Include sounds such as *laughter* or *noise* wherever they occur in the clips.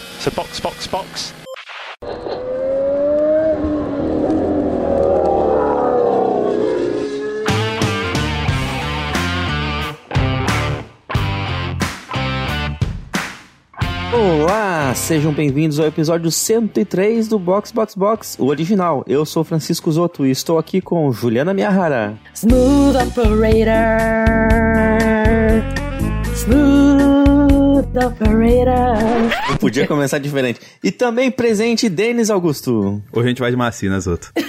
So box, box, box. Olá, sejam bem-vindos ao episódio 103 do Box Box Box, o original. Eu sou Francisco Zoto e estou aqui com Juliana Miyahara. Smooth operator. Não podia começar diferente. E também presente Denis Augusto. Hoje a gente vai de macio, né, Zoto? *laughs*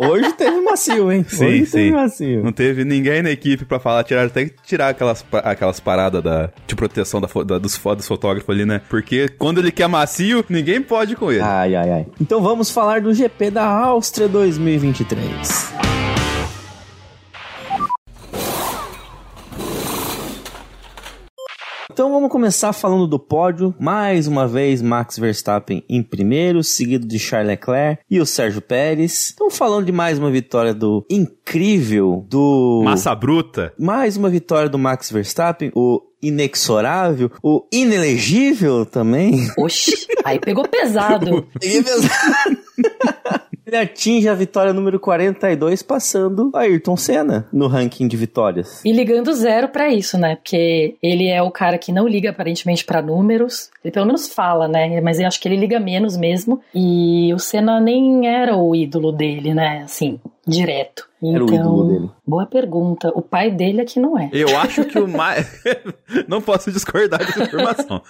Hoje teve macio, hein? Sim, Hoje sim. teve macio. Não teve ninguém na equipe pra falar, tirar, até que tirar aquelas, aquelas paradas da, de proteção da, da- dos, dos fotógrafos ali, né? Porque quando ele quer macio, ninguém pode com ele. Ai, ai, ai. Então vamos falar do GP da Áustria 2023. Então vamos começar falando do pódio. Mais uma vez, Max Verstappen em primeiro, seguido de Charles Leclerc e o Sérgio Pérez. Então falando de mais uma vitória do incrível, do... Massa bruta. Mais uma vitória do Max Verstappen, o inexorável, o inelegível também. Oxi, aí pegou pesado. *laughs* Ele atinge a vitória número 42, passando Ayrton Senna no ranking de vitórias. E ligando zero pra isso, né? Porque ele é o cara que não liga aparentemente pra números. Ele pelo menos fala, né? Mas eu acho que ele liga menos mesmo. E o Senna nem era o ídolo dele, né? Assim, direto. Era o Então, ídolo dele. Boa pergunta. O pai dele é que não é. Eu acho que o mais. *laughs* Não posso discordar dessa informação.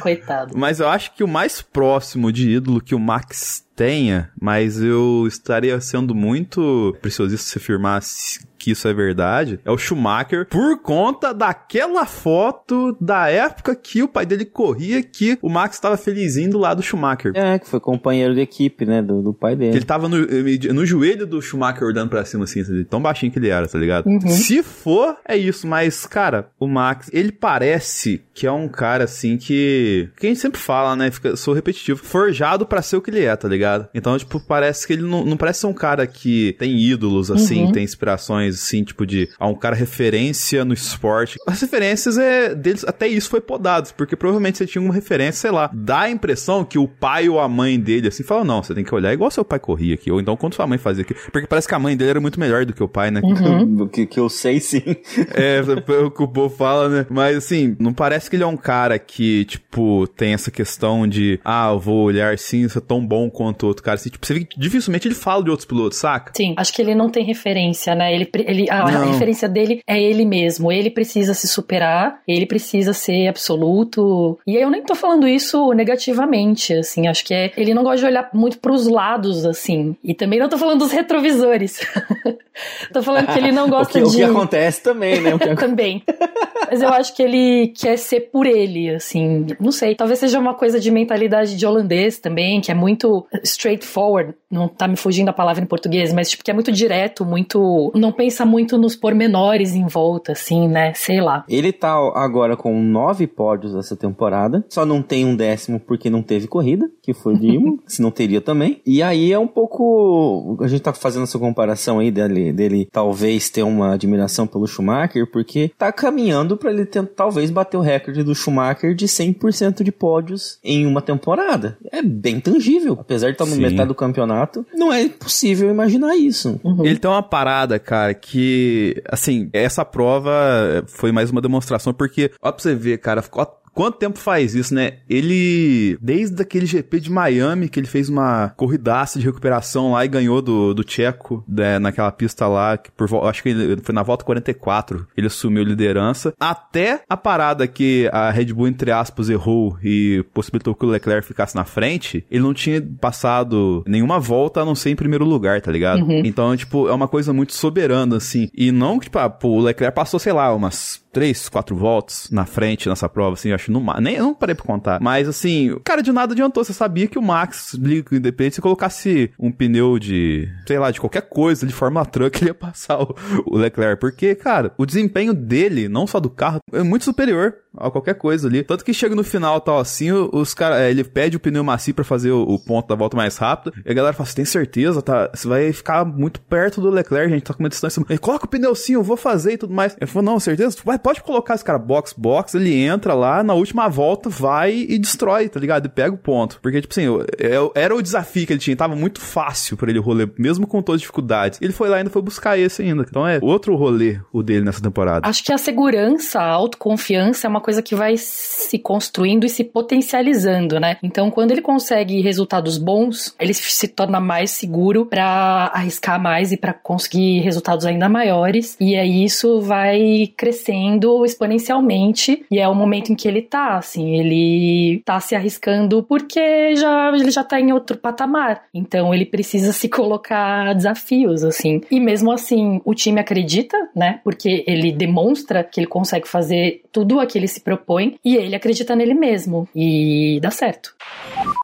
Coitado. Mas eu acho que o mais próximo de ídolo que o Max tenha, mas eu estaria sendo muito preciosista se afirmasse que isso é verdade, é o Schumacher, por conta daquela foto da época que o pai dele corria, que o Max estava felizinho do lado do Schumacher. É, que foi companheiro de equipe, né, do, do pai Que dele. ele tava no, no joelho do Schumacher olhando pra cima, assim, assim, tão baixinho que ele era, tá ligado? Uhum. Se for, é isso, mas, cara, o Max, ele parece que é um cara, assim, que. que a gente sempre fala, né? Fica, sou repetitivo. Forjado pra ser o que ele é, tá ligado? Então, tipo, parece que ele não, não parece ser um cara que tem ídolos, assim, Uhum. tem inspirações, assim, tipo, de. Ah, um cara referência no esporte. As referências é, deles, até isso foi podado, porque provavelmente você tinha uma referência, sei lá. Dá a impressão que o pai ou a mãe dele, assim, fala, não, você tem que olhar igual seu pai corria aqui, ou então quando sua mãe fazia aqui. Porque parece que a mãe dele era muito melhor do que o pai, né? Uhum. *laughs* Que, que eu sei sim. *laughs* É, pelo que o povo fala, né? Mas assim, não parece que ele é um cara que, tipo, tem essa questão de, ah, eu vou olhar sim, ser tão bom quanto outro cara. Assim, tipo, você vê que dificilmente ele fala de outros pilotos, saca? Sim, acho que ele não tem referência, né? Ele, ele, a, a referência dele é ele mesmo. Ele precisa se superar, ele precisa ser absoluto. E aí eu nem tô falando isso negativamente, assim. Acho que é, ele não gosta de olhar muito pros lados, assim. E também não tô falando dos retrovisores. *laughs* tô falando que ele não *laughs* O gosta que, o de. que acontece também, né? O que. *laughs* Também. Mas eu acho que ele quer ser por ele, assim. Não sei. Talvez seja uma coisa de mentalidade de holandês também, que é muito straightforward. Não tá me fugindo a palavra em português, mas tipo, que é muito direto, muito. Não pensa muito nos pormenores em volta, assim, né? Sei lá. Ele tá agora com nove pódios essa temporada. Só não tem um décimo porque não teve corrida, que foi de Imo, *laughs* se não teria também. E aí é um pouco. A gente tá fazendo essa comparação aí dele, dele talvez ter uma admiração pelo Schumacher, porque tá caminhando pra ele tentar, talvez bater o recorde do Schumacher de 100% de pódios em uma temporada. É bem tangível. Apesar estar no Sim. metade do campeonato, não é possível imaginar isso. Uhum. Ele tem uma parada, cara, que, assim, essa prova foi mais uma demonstração, porque, ó pra você ver, cara, ficou Quanto tempo faz isso, né? Ele, desde aquele GP de Miami, que ele fez uma corridaça de recuperação lá e ganhou do, do Tcheco, né, naquela pista lá, que por, acho que ele, foi na volta 44, ele assumiu liderança, até a parada que a Red Bull, entre aspas, errou e possibilitou que o Leclerc ficasse na frente, ele não tinha passado nenhuma volta a não ser em primeiro lugar, tá ligado? Então, tipo, é uma coisa muito soberana, assim. E não que, tipo, ah, pô, o Leclerc passou, sei lá, umas três, quatro voltas na frente nessa prova, assim, eu acho no nem eu não parei pra contar. Mas assim, cara, de nada adiantou. Você sabia que o Max, independente se colocasse um pneu de, sei lá, de qualquer coisa, de Fórmula Truck, *laughs* ele ia passar o, o Leclerc. Porque, cara, o desempenho dele, não só do carro, é muito superior. A qualquer coisa ali. Tanto que chega no final, tal assim, os caras, é, ele pede o pneu macio para fazer o, o, ponto da volta mais rápido, e a galera fala, você tem certeza, tá? Você vai ficar muito perto do Leclerc, gente tá com uma distância. Ele coloca o pneu sim, eu vou fazer e tudo mais. Ele falou, não, certeza? Vai, pode colocar esse cara box, box, ele entra lá, na última volta, vai e destrói, tá ligado? E pega o ponto. Porque, tipo assim, era o desafio que ele tinha, tava muito fácil para ele o rolê, mesmo com todas as dificuldades. Ele foi lá e ainda foi buscar esse ainda. Então é outro rolê o dele nessa temporada. Acho que a segurança, a autoconfiança é uma coisa que vai se construindo e se potencializando, né? Então, quando ele consegue resultados bons, ele se torna mais seguro para arriscar mais e para conseguir resultados ainda maiores. E aí isso vai crescendo exponencialmente. E é o momento em que ele tá, assim, ele tá se arriscando porque já ele já tá em outro patamar. Então ele precisa se colocar desafios, assim. E mesmo assim, o time acredita, né? Porque ele demonstra que ele consegue fazer tudo o que ele se propõe e ele acredita nele mesmo. E dá certo.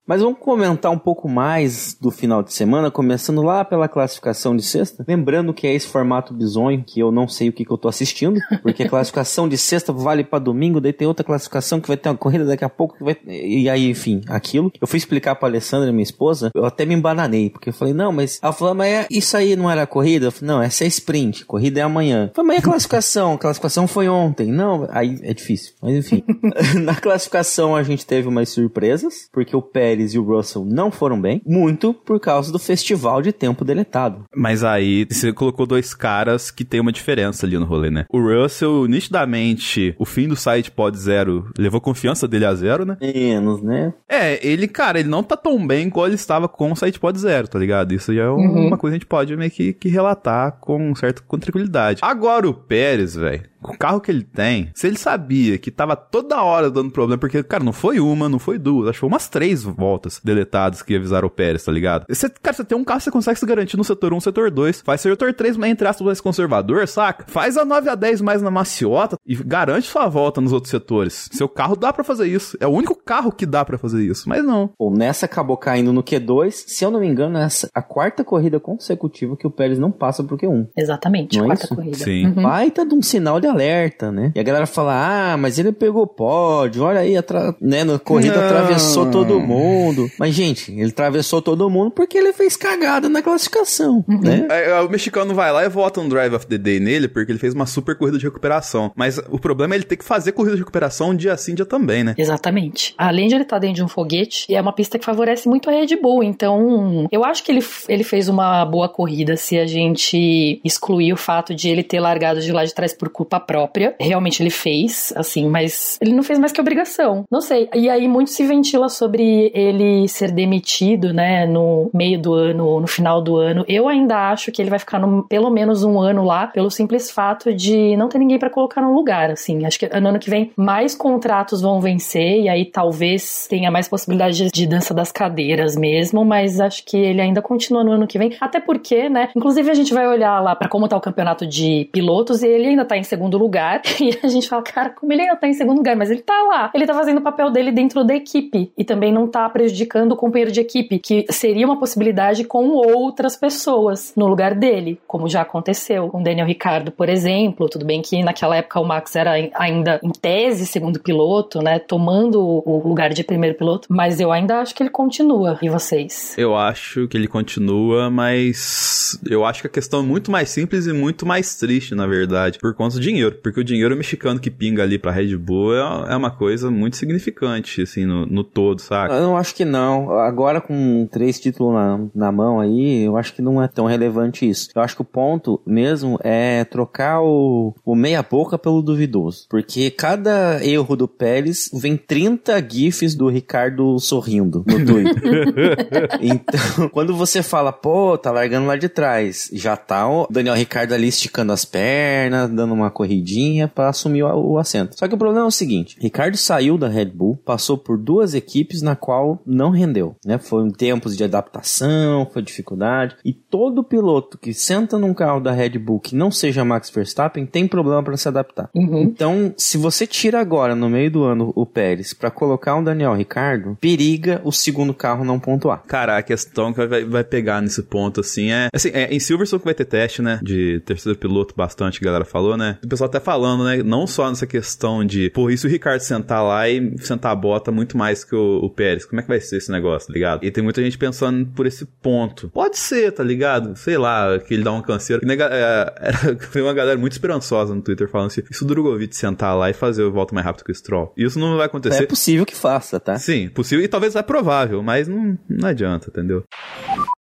Mas vamos comentar um pouco mais do final de semana, começando lá pela classificação de sexta. Lembrando que é esse formato bizonho, que eu não sei o que, que eu tô assistindo, porque a *laughs* classificação de sexta vale para domingo, daí tem outra classificação que vai ter uma corrida daqui a pouco, que vai... e aí, enfim, aquilo. Eu fui explicar pra Alessandra, minha esposa, eu até me embananei, porque eu falei, não, mas ela falou, mas é, isso aí não era corrida? Eu falei, não, essa é sprint, corrida é amanhã. Eu falei, mas é classificação? A classificação foi ontem. Não, aí é difícil, mas enfim. *laughs* Na classificação a gente teve umas surpresas, porque o Pérez e o Russell não foram bem, muito por causa do festival de tempo deletado. Mas aí você colocou dois caras que tem uma diferença ali no rolê, né? O Russell, nitidamente, o fim do site pod zero levou confiança dele a zero, né? Menos, né? É, ele, cara, ele não tá tão bem quanto ele estava com o site pod zero, tá ligado? Isso já é uhum. uma coisa que a gente pode meio que, que relatar com certa com tranquilidade. Agora o Pérez, velho, com o carro que ele tem, se ele sabia que tava toda hora dando problema, porque, cara, não foi uma, não foi duas, acho que foi umas três voltas deletadas que avisaram o Pérez, tá ligado? Você, cara, você tem um carro que você consegue se garantir no setor 1, setor 2, faz setor 3, mas entre aspas mais conservador, saca? Faz a 9 a 10 mais na maciota e garante sua volta nos outros setores. Seu carro dá para fazer isso. É o único carro que dá para fazer isso, mas não. Bom, nessa acabou caindo no Q2, se eu não me engano, essa a quarta corrida consecutiva que o Pérez não passa pro Q1. Exatamente, não é quarta é corrida. Sim. Uhum. Baita de um sinal de alerta, né? E a galera fala, ah, mas ele pegou pódio, olha aí, atra... né, na corrida não. atravessou todo mundo. Mas, gente, ele atravessou todo mundo porque ele fez cagada na classificação, uhum. né? É, é, o mexicano vai lá e vota um Drive of the Day nele porque ele fez uma super corrida de recuperação. Mas o problema é ele ter que fazer corrida de recuperação um dia sim, dia também, né? Exatamente. Além de ele estar tá dentro de um foguete, é uma pista que favorece muito a Red Bull, então eu acho que ele, ele fez uma boa corrida se a gente excluir o fato de ele ter largado de lá de trás por culpa própria. Realmente realmente ele fez, assim, mas ele não fez mais que obrigação. Não sei. E aí muito se ventila sobre ele ser demitido, né, no meio do ano, no final do ano. Eu ainda acho que ele vai ficar no, pelo menos um ano lá, pelo simples fato de não ter ninguém para colocar no lugar, assim. Acho que no ano que vem mais contratos vão vencer e aí talvez tenha mais possibilidade de, dança das cadeiras mesmo, mas acho que ele ainda continua no ano que vem, até porque, né, inclusive a gente vai olhar lá para como tá o campeonato de pilotos e ele ainda tá em segundo lugar *laughs* e a gente fala, cara, como ele ainda tá em segundo lugar, mas ele tá lá. Ele tá fazendo o papel dele dentro da equipe e também não tá prejudicando o companheiro de equipe, que seria uma possibilidade com outras pessoas no lugar dele, como já aconteceu com Daniel Ricardo, por exemplo. Tudo bem que naquela época o Max era ainda em tese segundo piloto, né, tomando o lugar de primeiro piloto, mas eu ainda acho que ele continua. E vocês? Eu acho que ele continua, mas eu acho que a questão é muito mais simples e muito mais triste, na verdade, por conta do dinheiro, porque o dinheiro mexicano que pinga ali pra Red Bull é, é uma coisa muito significante, assim, no, no todo, saca? Eu não acho que não. Agora com três títulos na, na mão aí, eu acho que não é tão relevante isso. Eu acho que o ponto mesmo é trocar o, o meia-boca pelo duvidoso. Porque cada erro do Pérez vem 30 GIFs do Ricardo sorrindo no Twitter. *laughs* então, *laughs* quando você fala, pô, tá largando lá de trás, já tá o Daniel Ricardo ali esticando as pernas, dando uma corridinha pra assumiu o assento. Só que o problema é o seguinte: Ricardo saiu da Red Bull, passou por duas equipes na qual não rendeu, né? Foi tempos de adaptação, foi dificuldade e todo piloto que senta num carro da Red Bull que não seja Max Verstappen tem problema para se adaptar. Uhum. Então, se você tira agora no meio do ano o Pérez para colocar um Daniel Ricardo, periga o segundo carro não pontuar. Cara, a questão que vai, vai pegar nesse ponto assim é, assim, é em Silverstone que vai ter teste, né? De terceiro piloto bastante, a galera falou, né? O pessoal pessoal até falando, né? Não só nessa questão de, pô, e se o Ricardo sentar lá e sentar a bota muito mais que o, o Pérez? Como é que vai ser esse negócio, tá ligado? E tem muita gente pensando por esse ponto. Pode ser, tá ligado? Sei lá, que ele dá um canseiro. É, era, *laughs* foi uma galera muito esperançosa no Twitter falando assim: isso o Drogovic sentar lá e fazer o volta mais rápido que o Stroll. Isso não vai acontecer. É possível que faça, tá? Sim, possível e talvez é provável, mas não, não adianta, entendeu?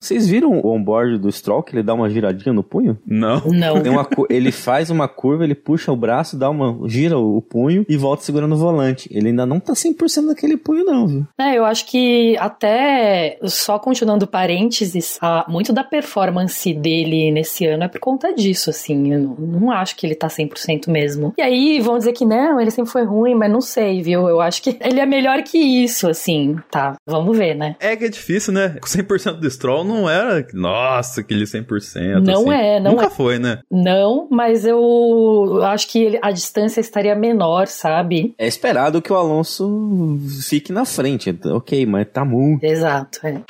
Vocês viram o onboard do Stroll que ele dá uma giradinha no punho? Não. Não. Uma, ele faz uma curva, ele puxa o braço, dá uma gira o punho e volta segurando o volante. Ele ainda não tá 100% naquele punho não, viu? É, eu acho que até só continuando parênteses, a, muito da performance dele nesse ano é por conta disso, assim. Eu não, não acho que ele tá 100% mesmo. E aí vão dizer que não, ele sempre foi ruim, mas não sei, viu? Eu acho que *laughs* ele é melhor que isso, assim. Tá, vamos ver, né? É que é difícil, né? 100% do Stroll não era, nossa, aquele 100%. Não assim. é, não Nunca é. foi, né? Não, mas eu acho que ele, a distância estaria menor, sabe? É esperado que o Alonso fique na frente, ok, mas tá muito. Exato, é.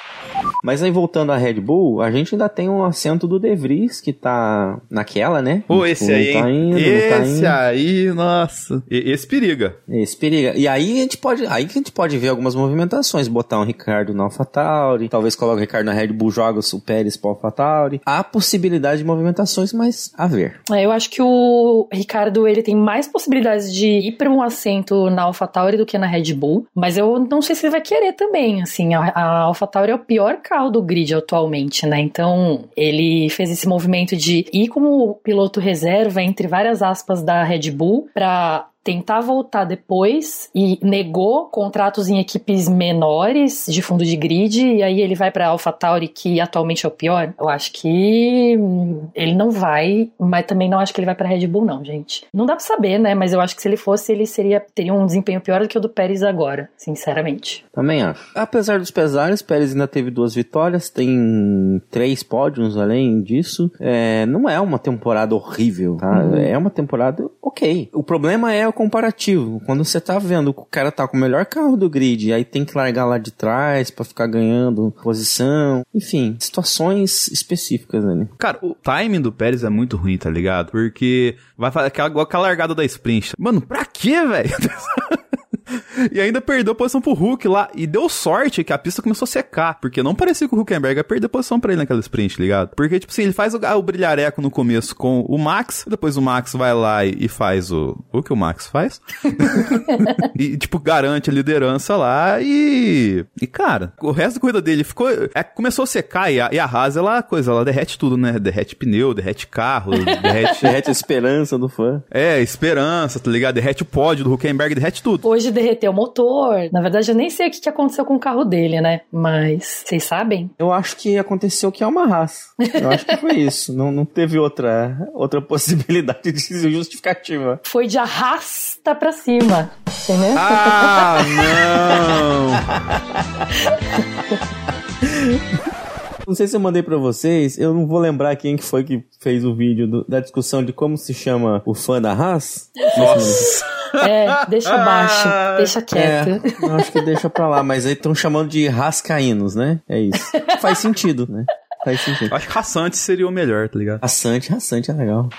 Mas aí voltando à Red Bull, a gente ainda tem um assento do De Vries que tá naquela, né? Pô, Tipo, esse não aí, tá indo, não tá esse indo. aí, nossa. E- esse periga. Esse periga. E aí a gente pode, aí que a gente pode ver algumas movimentações, botar um Ricardo na AlphaTauri, talvez coloque o Ricardo na Red Bull, joga o Pérez para AlphaTauri. Há possibilidade de movimentações, mas a ver. É, Eu acho que o Ricardo ele tem mais possibilidades de ir para um assento na AlphaTauri do que na Red Bull, mas eu não sei se ele vai querer também, assim, a, a AlphaTauri é o pior carro do grid atualmente, né? Então, ele fez esse movimento de ir como piloto reserva entre várias aspas da Red Bull para tentar voltar depois e negou contratos em equipes menores de fundo de grid e aí ele vai para AlphaTauri que atualmente é o pior. Eu acho que hum, ele não vai, mas também não acho que ele vai para Red Bull não, gente. Não dá para saber, né? Mas eu acho que se ele fosse, ele seria teria um desempenho pior do que o do Pérez agora, sinceramente. Também acho. Apesar dos pesares, Pérez ainda teve duas vitórias, tem três pódios além disso. É, não é uma temporada horrível, tá? É uma temporada ok. O problema é o comparativo. Quando você tá vendo que o cara tá com o melhor carro do grid, aí tem que largar lá de trás pra ficar ganhando posição. Enfim, situações específicas ali. Cara, o timing do Pérez é muito ruim, tá ligado? Porque vai fazer aquela, aquela largada da sprint. Mano, pra quê, velho? *laughs* *laughs* E ainda perdeu posição pro Hulk lá. E deu sorte que a pista começou a secar. Porque não parecia que o Huckenberg ia perder posição pra ele naquela sprint, ligado? Porque, tipo assim, ele faz o, o brilhareco no começo com o Max. Depois o Max vai lá e, e faz o. O que o Max faz? *laughs* *laughs* e, tipo, garante a liderança lá. E. E, cara, o resto da corrida dele ficou. É, começou a secar. E a, e a Haas, ela, coisa, ela derrete tudo, né? Derrete pneu, derrete carro, derrete. Derrete a esperança do fã. É, esperança, tá ligado? Derrete o pódio do Huckenberg, derrete tudo. Hoje derreteu o motor. Na verdade, eu nem sei o que que aconteceu com o carro dele, né? Mas vocês sabem? Eu acho que aconteceu que é uma raça. Eu acho que foi *laughs* isso. Não, não teve outra, outra possibilidade de justificativa. Foi de arrasta pra cima, entendeu? Ah, *laughs* não! *laughs* Não sei se eu mandei pra vocês, eu não vou lembrar quem que foi que fez o vídeo do- da discussão de como se chama o fã da Haas. Nossa! É, deixa abaixo, deixa quieto. É, eu acho que deixa pra lá, mas aí estão chamando de rascaínos, né? É isso. Faz sentido, né? Faz sentido. Acho que Rassante seria o melhor, tá ligado? Rassante, rassante é legal.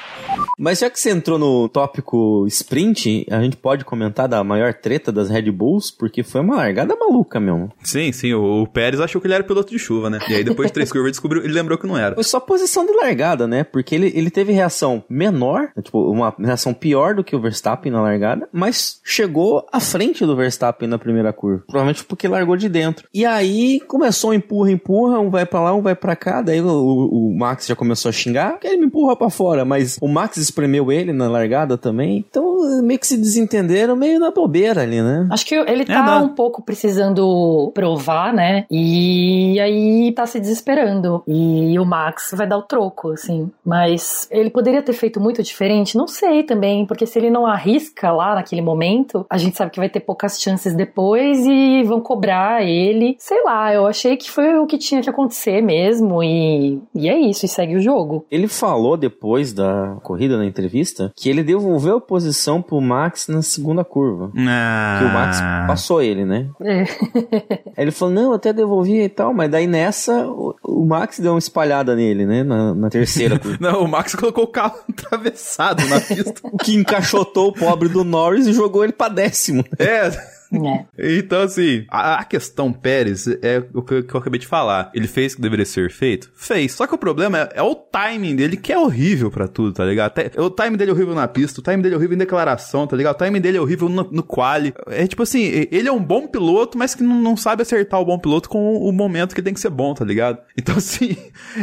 Mas já que você entrou no tópico sprint, a gente pode comentar da maior treta das Red Bulls, porque foi uma largada maluca mesmo. Sim, sim, o, o Pérez achou que ele era piloto de chuva, né? E aí depois de três *laughs* curvas descobriu, ele lembrou que não era. Foi só posição de largada, né? Porque ele, ele teve reação menor, tipo, uma reação pior do que o Verstappen na largada, mas chegou à frente do Verstappen na primeira curva. Provavelmente porque largou de dentro. E aí começou um empurra, empurra, um vai pra lá, um vai pra cá. Daí o, o- o Max já começou a xingar, que ele me empurra pra fora, mas o Max espremeu ele na largada também. Então meio que se desentenderam, meio na bobeira ali, né? Acho que ele tá não. um pouco precisando provar, né? E aí tá se desesperando. E o Max vai dar o troco, assim. Mas ele poderia ter feito muito diferente? Não sei também, porque se ele não arrisca lá naquele momento, a gente sabe que vai ter poucas chances depois e vão cobrar ele. Sei lá, eu achei que foi o que tinha que acontecer mesmo. E, e é isso, e segue o jogo. Ele falou depois da corrida na entrevista que ele devolveu a posição pro Max na segunda curva. Ah. Que o Max passou ele, né? É. *laughs* Aí ele falou, não, eu até devolvi e tal, mas daí nessa o, o Max deu uma espalhada nele, né? Na, na terceira curva. *laughs* Não, o Max colocou o carro *laughs* atravessado na pista. o que encaixotou o pobre do Norris e jogou ele pra décimo. é. É. Então, assim, a, a questão Pérez é o que, que eu acabei de falar. Ele fez o que deveria ser feito? Fez. Só que o problema é, é o timing dele, que é horrível pra tudo, tá ligado? Até, o timing dele é horrível na pista, o timing dele é horrível em declaração, tá ligado? O timing dele é horrível no, no quali. É tipo assim, ele é um bom piloto, mas que não, não sabe acertar o bom piloto com o momento que tem que ser bom, tá ligado? *laughs* Então, assim,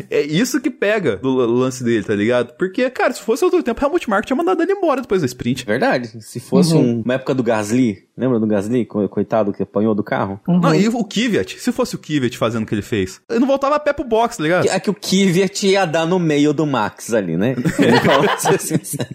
é isso que pega do lance dele, tá ligado? Porque, cara, se fosse outro tempo, o Helmut Marko tinha mandado ele embora depois da sprint. Verdade. Se fosse um, uma época do Gasly, lembra do Gasly? Co- Coitado que apanhou do carro. Não, e o Kvyat, se fosse o Kvyat fazendo o que ele fez, ele não voltava a pé pro box, tá ligado? É que o Kvyat ia dar no meio do Max ali, né? *laughs* Vamos ser sinceros.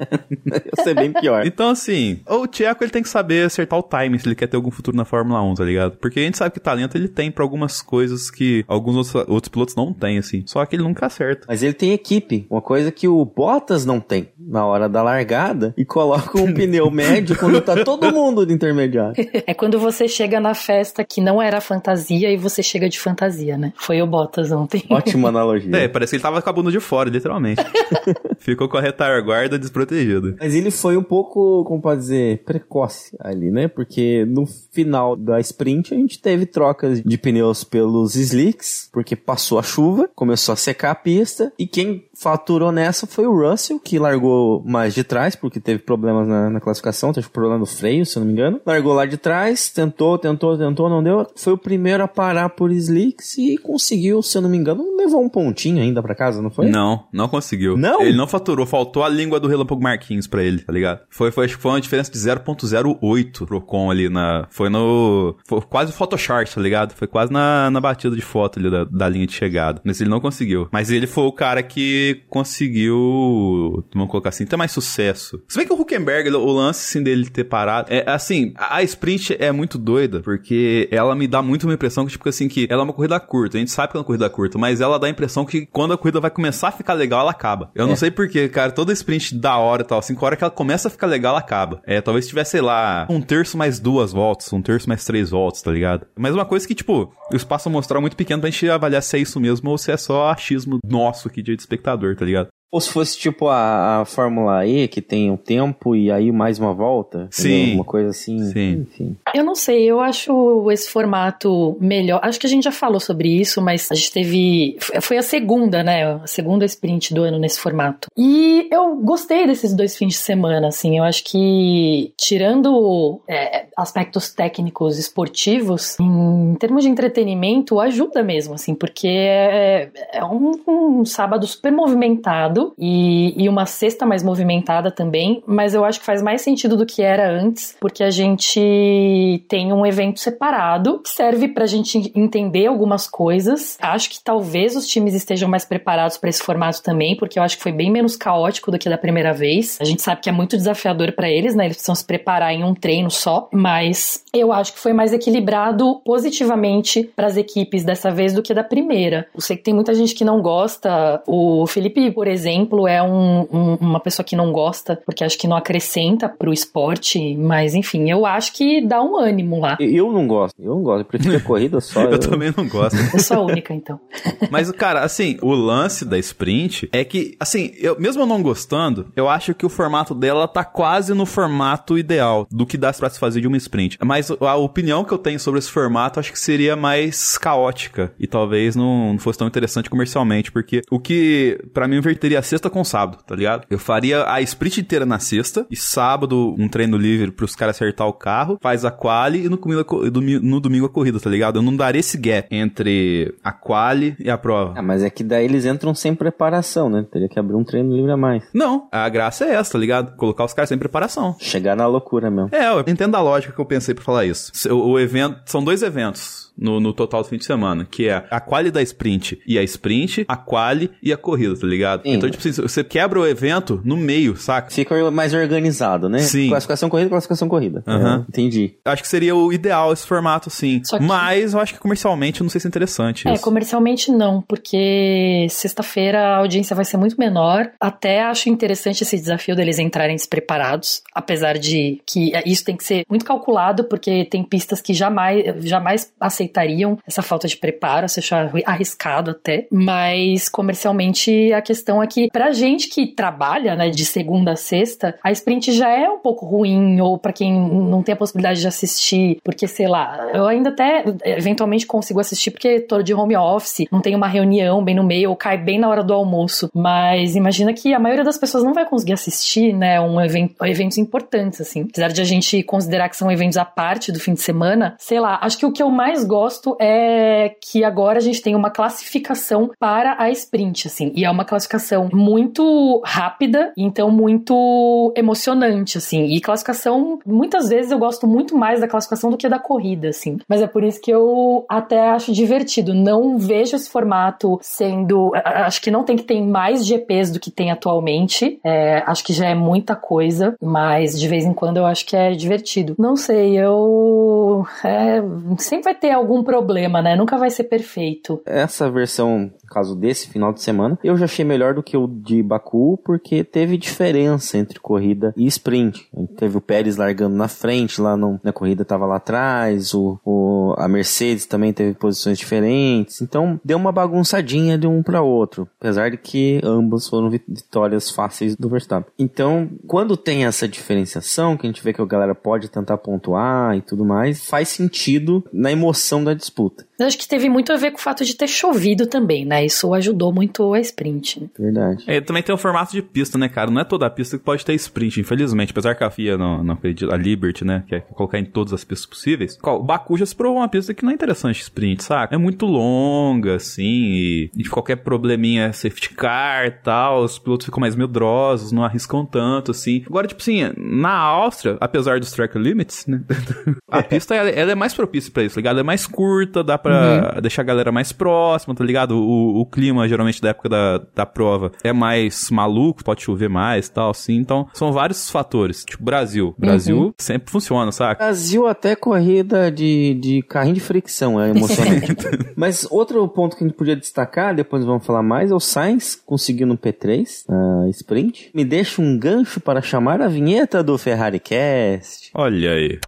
Ia ser bem pior. Então, assim, o Tcheco ele tem que saber acertar o timing se ele quer ter algum futuro na Fórmula 1, tá ligado? Porque a gente sabe que talento ele tem pra algumas coisas que alguns outros, outros pilotos não têm, assim. Só que ele nunca acerta. Mas ele tem equipe, uma coisa que o Bottas não tem na hora da largada e coloca um pneu médio quando tá todo mundo de intermediário. *laughs* É quando você chega na festa que não era fantasia e você chega de fantasia, né? Foi o Bottas ontem. Ótima *laughs* analogia. É, parece que ele tava com a bunda de fora, literalmente. *laughs* Ficou com a retaguarda desprotegida. Mas ele foi um pouco, como pode dizer, precoce ali, né? Porque no final da sprint a gente teve trocas de pneus pelos slicks, porque passou a chuva, começou a secar a pista, e quem faturou nessa foi o Russell, que largou mais de trás, porque teve problemas na, na classificação, teve problema no freio, se eu não me engano. Largou lá de trás, tentou, tentou, tentou, não deu. Foi o primeiro a parar por slicks e conseguiu, se eu não me engano, levou um pontinho ainda pra casa, não foi? Não, não conseguiu. Não? Ele não faturou, faltou a língua do Relâmpago Marquinhos pra ele, tá ligado? Foi, foi, acho que foi uma diferença de 0.08 pro Ocon ali na... Foi no... Foi quase o Photoshop, tá ligado? Foi quase na, na batida de foto ali da, da linha de chegada. Mas ele não conseguiu. Mas ele foi o cara que conseguiu, vamos colocar assim, ter mais sucesso. Se bem que o Huckenberg, o lance assim, dele ter parado, é assim, a sprint é muito doida, porque ela me dá muito uma impressão que, tipo assim, que ela é uma corrida curta. A gente sabe que é uma corrida curta, mas ela dá a impressão que quando a corrida vai começar a ficar legal, ela acaba. Eu não sei porquê, cara, toda sprint da hora e tal, assim, com a hora que ela começa a ficar legal, ela acaba. É, talvez tivesse, sei lá, um terço mais duas voltas, um terço mais três voltas, tá ligado? Mas uma coisa que, tipo, o espaço mostrar muito pequeno pra gente avaliar se é isso mesmo ou se é só achismo nosso aqui de espectador, tá ligado? Ou se fosse tipo a, a Fórmula E, que tem um tempo e aí mais uma volta. Sim. Uma coisa assim. Sim. Enfim. Eu não sei, eu acho esse formato melhor. Acho que a gente já falou sobre isso, mas a gente teve. Foi a segunda, né? A segunda sprint do ano nesse formato. E eu gostei desses dois fins de semana, assim. Eu acho que, tirando é, aspectos técnicos esportivos, em termos de entretenimento, ajuda mesmo, assim, porque é, é um, um sábado super movimentado e, e uma sexta mais movimentada também, mas eu acho que faz mais sentido do que era antes, porque a gente tem um evento separado que serve pra gente entender algumas coisas. Acho que talvez os times estejam mais preparados para esse formato também, porque eu acho que foi bem menos caótico do que da primeira vez. A gente sabe que é muito desafiador para eles, né? Eles precisam se preparar em um treino só, mas eu acho que foi mais equilibrado positivamente para as equipes dessa vez do que da primeira. Eu sei que tem muita gente que não gosta. O Felipe, por exemplo, é um- um- uma pessoa que não gosta, porque acho que não acrescenta pro esporte, mas enfim, eu acho que dá um ânimo lá. Eu- Eu não gosto. Eu não gosto. Eu prefiro a *laughs* corrida só. Eu também não gosto. Eu sou a única, então. *laughs* Mas, cara, assim, o lance da sprint é que, assim, eu, mesmo eu não gostando, eu acho que o formato dela tá quase no formato ideal do que dá pra se fazer de uma sprint. Mas a opinião que eu tenho sobre esse formato acho que seria mais caótica e talvez não, não fosse tão interessante comercialmente, porque o que, pra mim, inverteria a sexta com sábado, tá ligado? Eu faria a sprint inteira na sexta e sábado um treino livre pros caras acertar o carro, faz a quali e no, comi- domi- no domingo a corrida, tá ligado? Eu não daria esse gap entre a quali e a prova. Ah, mas é que daí eles entram sem preparação, né? Teria que abrir um treino livre a mais. Não, a graça é essa, tá ligado? Colocar os caras sem preparação. Chegar na loucura mesmo. É, eu entendo a lógica que eu pensei pra falar isso. O evento, são dois eventos no, no total do fim de semana, que é a quali da sprint e a sprint, a quali e a corrida, tá ligado? Sim. Então, tipo assim, você quebra o evento no meio, saca? Fica mais organizado, né? Sim. Classificação corrida, classificação corrida. Aham. É, entendi. Acho que seria o ideal esse formato, sim. Que- Mas eu acho que comercialmente eu não sei se é interessante É, isso. comercialmente não, porque sexta-feira a audiência vai ser muito menor. Até acho interessante esse desafio deles entrarem despreparados, apesar de que isso tem que ser muito calculado, porque tem pistas que jamais, jamais aceitariam essa falta de preparo, você acha arriscado até. Mas comercialmente a questão é que pra gente que trabalha, né, de segunda a sexta, a sprint já é um pouco ruim, ou pra quem não tem a possibilidade de assistir, porque sei lá, eu ainda até eventualmente consigo assistir porque tô de home office, não tem uma reunião bem no meio, ou cai bem na hora do almoço. Mas imagina que a maioria das pessoas não vai conseguir assistir, né, um evento, eventos importantes, assim. Apesar de a gente considerar que são eventos à parte do fim de semana, sei lá, acho que o que eu mais gosto é que agora a gente tem uma classificação para a sprint, assim. E é uma classificação muito rápida, então muito emocionante, assim. E classificação, muitas vezes eu gosto muito mais da classificação do que da corrida, assim. Mas é por isso que eu até acho divertido. Não vejo esse formato sendo. Acho que não tem que ter mais GPs do que tem atualmente. É, acho que já é muita coisa, mas de vez em quando eu acho que é divertido. Não sei, eu. é, sempre vai ter algum problema, né? Nunca vai ser perfeito. Essa versão, caso desse final de semana, eu já achei melhor do que o de Baku, porque teve diferença entre corrida e sprint. Teve o Pérez largando na frente, lá no- na corrida tava lá atrás, o, o- a Mercedes também teve posições diferentes. Então, deu uma bagunçadinha de um para outro, apesar de que ambos foram vi- vitórias fáceis do Verstappen. Então, quando tem essa diferenciação, que a gente vê que a galera pode tentar pontuar e tudo mais, faz sentido na emoção da disputa. Eu acho que teve muito a ver com o fato de ter chovido também, né? Isso ajudou muito a sprint. né? Verdade. É, também tem o formato de pista, né, cara? Não é toda a pista que pode ter sprint, infelizmente. Apesar que a FIA não, não acredita, a Liberty, né, quer colocar em todas as pistas possíveis. Qual- O Baku já se provou uma pista que não é interessante sprint, saca? É muito longa, assim, e, e qualquer probleminha é safety car e tal, os pilotos ficam mais medrosos, não arriscam tanto, assim. Agora, tipo assim, na Áustria, apesar dos track limits, né, *laughs* a pista, ela, ela é mais propícia pra isso, ligado? Ela é mais curta, dá pra deixar a galera mais próxima, tá ligado? O, o clima, geralmente, da época da, da prova é mais maluco, pode chover mais e tal, assim. Então, são vários fatores. Tipo, Brasil. Brasil sempre funciona, saca? Brasil até corrida de, de carrinho de fricção é emocionante. *laughs* Mas outro ponto que a gente podia destacar, depois vamos falar mais, é o Sainz conseguindo um P3 na sprint. Me deixa um gancho para chamar a vinheta do Ferrari Cast. Olha aí.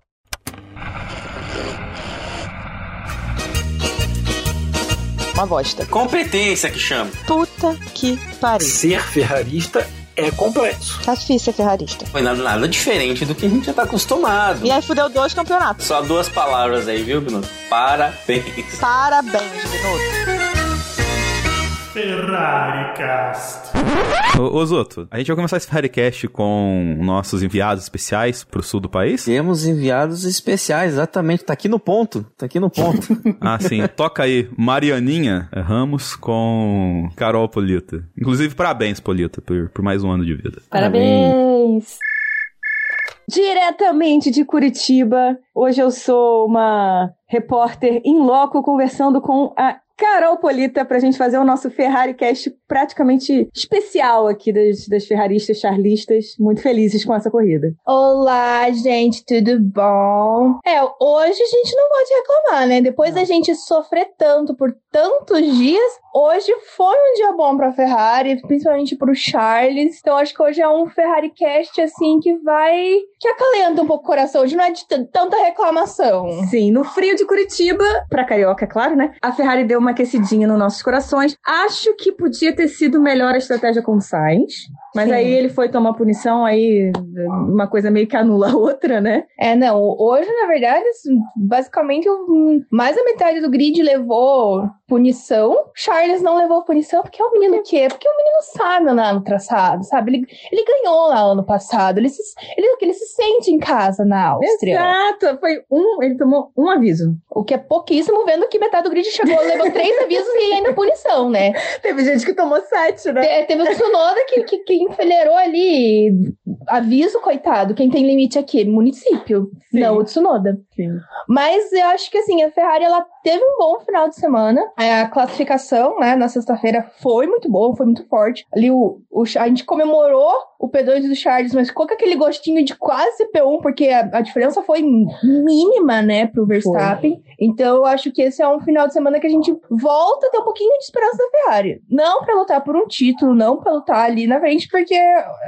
Uma bosta. Competência que chama. Puta que pariu. Ser ferrarista é complexo. Tá difícil ser ferrarista. Foi nada, nada diferente do que a gente já tá acostumado. E aí fudeu dois campeonatos. Só duas palavras aí, viu, Bruno? Parabéns. Parabéns, Binotto. Ferrari Cast. Ô, Zoto, a gente vai começar esse Firecast com nossos enviados especiais pro sul do país? Temos enviados especiais, exatamente. Tá aqui no ponto. Tá aqui no ponto. *laughs* Ah, sim. Toca aí, Marianinha Ramos com Carol Polita. Inclusive, parabéns, Polita, por, por mais um ano de vida. Parabéns! Diretamente de Curitiba, hoje eu sou uma repórter em loco conversando com a Carol Polita para a gente fazer o nosso Ferrari Cast praticamente especial aqui das, das ferraristas charlistas, muito felizes com essa corrida. Olá, gente, tudo bom? É, hoje a gente não pode reclamar, né? Depois da gente sofrer tanto por tantos dias, hoje foi um dia bom pra Ferrari, principalmente pro Charles. Então acho que hoje é um Ferrari Cast assim que vai que acalenta um pouco o coração. Hoje não é de tanta reclamação. Sim, no frio de Curitiba, pra carioca, é claro, né? A Ferrari deu uma aquecidinha nos nossos corações. Acho que podia ter sido melhor a estratégia com o Sainz. Mas Sim. aí ele foi tomar punição, aí uma coisa meio que anula a outra, né? É, não, hoje, na verdade, assim, basicamente, mais da metade do grid levou punição. Charles não levou punição porque é o menino o quê? Porque o menino sabe andar no traçado, sabe? Ele, ele ganhou lá ano passado, ele se, ele, ele se sente em casa na Áustria. Exato, foi um, ele tomou um aviso. O que é pouquíssimo, vendo que metade do grid chegou, levou três avisos e ainda punição, né? *laughs* Teve gente que tomou sete, né? Te- Teve o Tsunoda que, que, que enfileirou ali aviso, coitado, quem tem limite aqui? Município, Sim. não o Tsunoda. Sim. Mas eu acho que assim, a Ferrari ela teve um bom final de semana. A classificação, né, na sexta-feira foi muito boa, foi muito forte. Ali o, o, a gente comemorou o P2 do Charles, mas ficou com aquele gostinho de quase P1, porque a, a diferença foi mínima, né, pro Verstappen. Então eu acho que esse é um final de semana que a gente volta a ter um pouquinho de esperança da Ferrari. Não pra lutar por um título, não pra lutar ali na frente, porque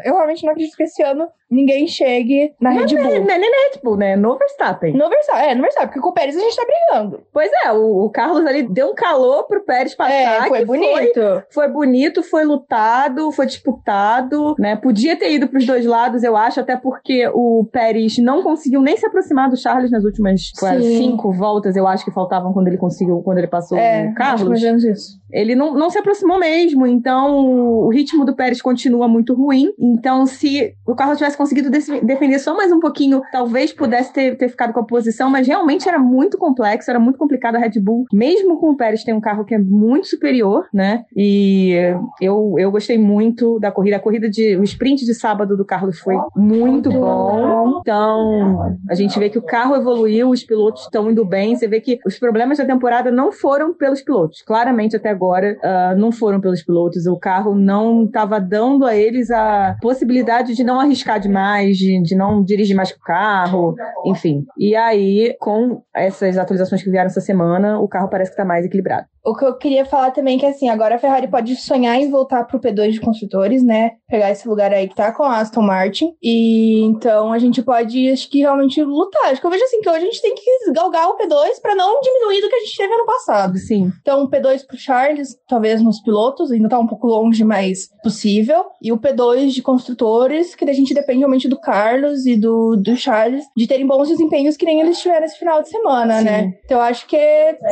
eu realmente não acredito que esse ano ninguém chegue na Red Não é Bull. nem na Red Bull, né? No Verstappen. No Verstappen, é, no Verstappen, porque com o Pérez a gente tá brigando. Pois é, o, o Carlos ali deu um calor pro Pérez passar. É, foi bonito. Foi bonito, foi lutado, foi disputado, né? Podia ter ido pros dois lados, eu acho, até porque o Pérez não conseguiu nem se aproximar do Charles nas últimas foi, Sim. cinco voltas, eu acho que faltavam quando ele conseguiu, quando ele passou É, o acho Carlos. mais ou menos isso. Ele não, não se aproximou mesmo, então o ritmo do Pérez continua muito ruim. Então, se o Carlos tivesse conseguido desse- defender só mais um pouquinho, talvez pudesse ter, ter ficado com a posição, mas realmente era muito complexo, era muito complicado a Red Bull. Mesmo com o Pérez tem um carro que é muito superior, né? E eu, eu gostei muito da corrida. A corrida de. O sprint de sábado do Carlos foi muito bom. Então, a gente vê que o carro evoluiu, os pilotos estão indo bem. Você vê que os problemas da temporada não foram pelos pilotos. Claramente, até agora, ah, não foram pelos pilotos. O carro não estava dando a eles a possibilidade de não arriscar demais, de, de não dirigir mais com o carro, enfim. E aí, com essas atualizações que vieram essa semana, o carro parece que está mais equilibrado. O que eu queria falar também é que, assim, agora a Ferrari pode sonhar em voltar pro P2 de construtores, né? Pegar esse lugar aí que tá com a Aston Martin. E então a gente pode, acho que, realmente lutar. Acho que eu vejo assim que hoje a gente tem que galgar o P2 pra não diminuir do que a gente teve ano passado. Sim. Então, o P2 pro Charles, talvez nos pilotos, ainda tá um pouco longe, mas possível. E o P2 de construtores, que a gente depende realmente do Carlos e do, do Charles de terem bons desempenhos que nem eles tiveram esse final de semana, Sim. né? Então, eu acho que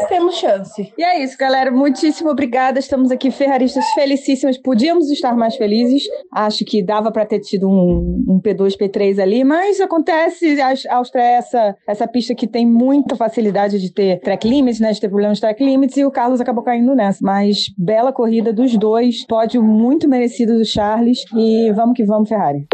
temos chance. E é isso, galera. Muitíssimo obrigada. Estamos aqui, ferraristas felicíssimas. Podíamos estar mais felizes. Acho que dava para ter tido um, um P2, P3 ali, mas acontece. A Áustria é essa, essa pista que tem muita facilidade de ter track limits, né? De ter problemas de track limits, e o Carlos acabou caindo nessa. Mas bela corrida dos dois. Pódio muito merecido do Charles. E vamos que vamos, Ferrari.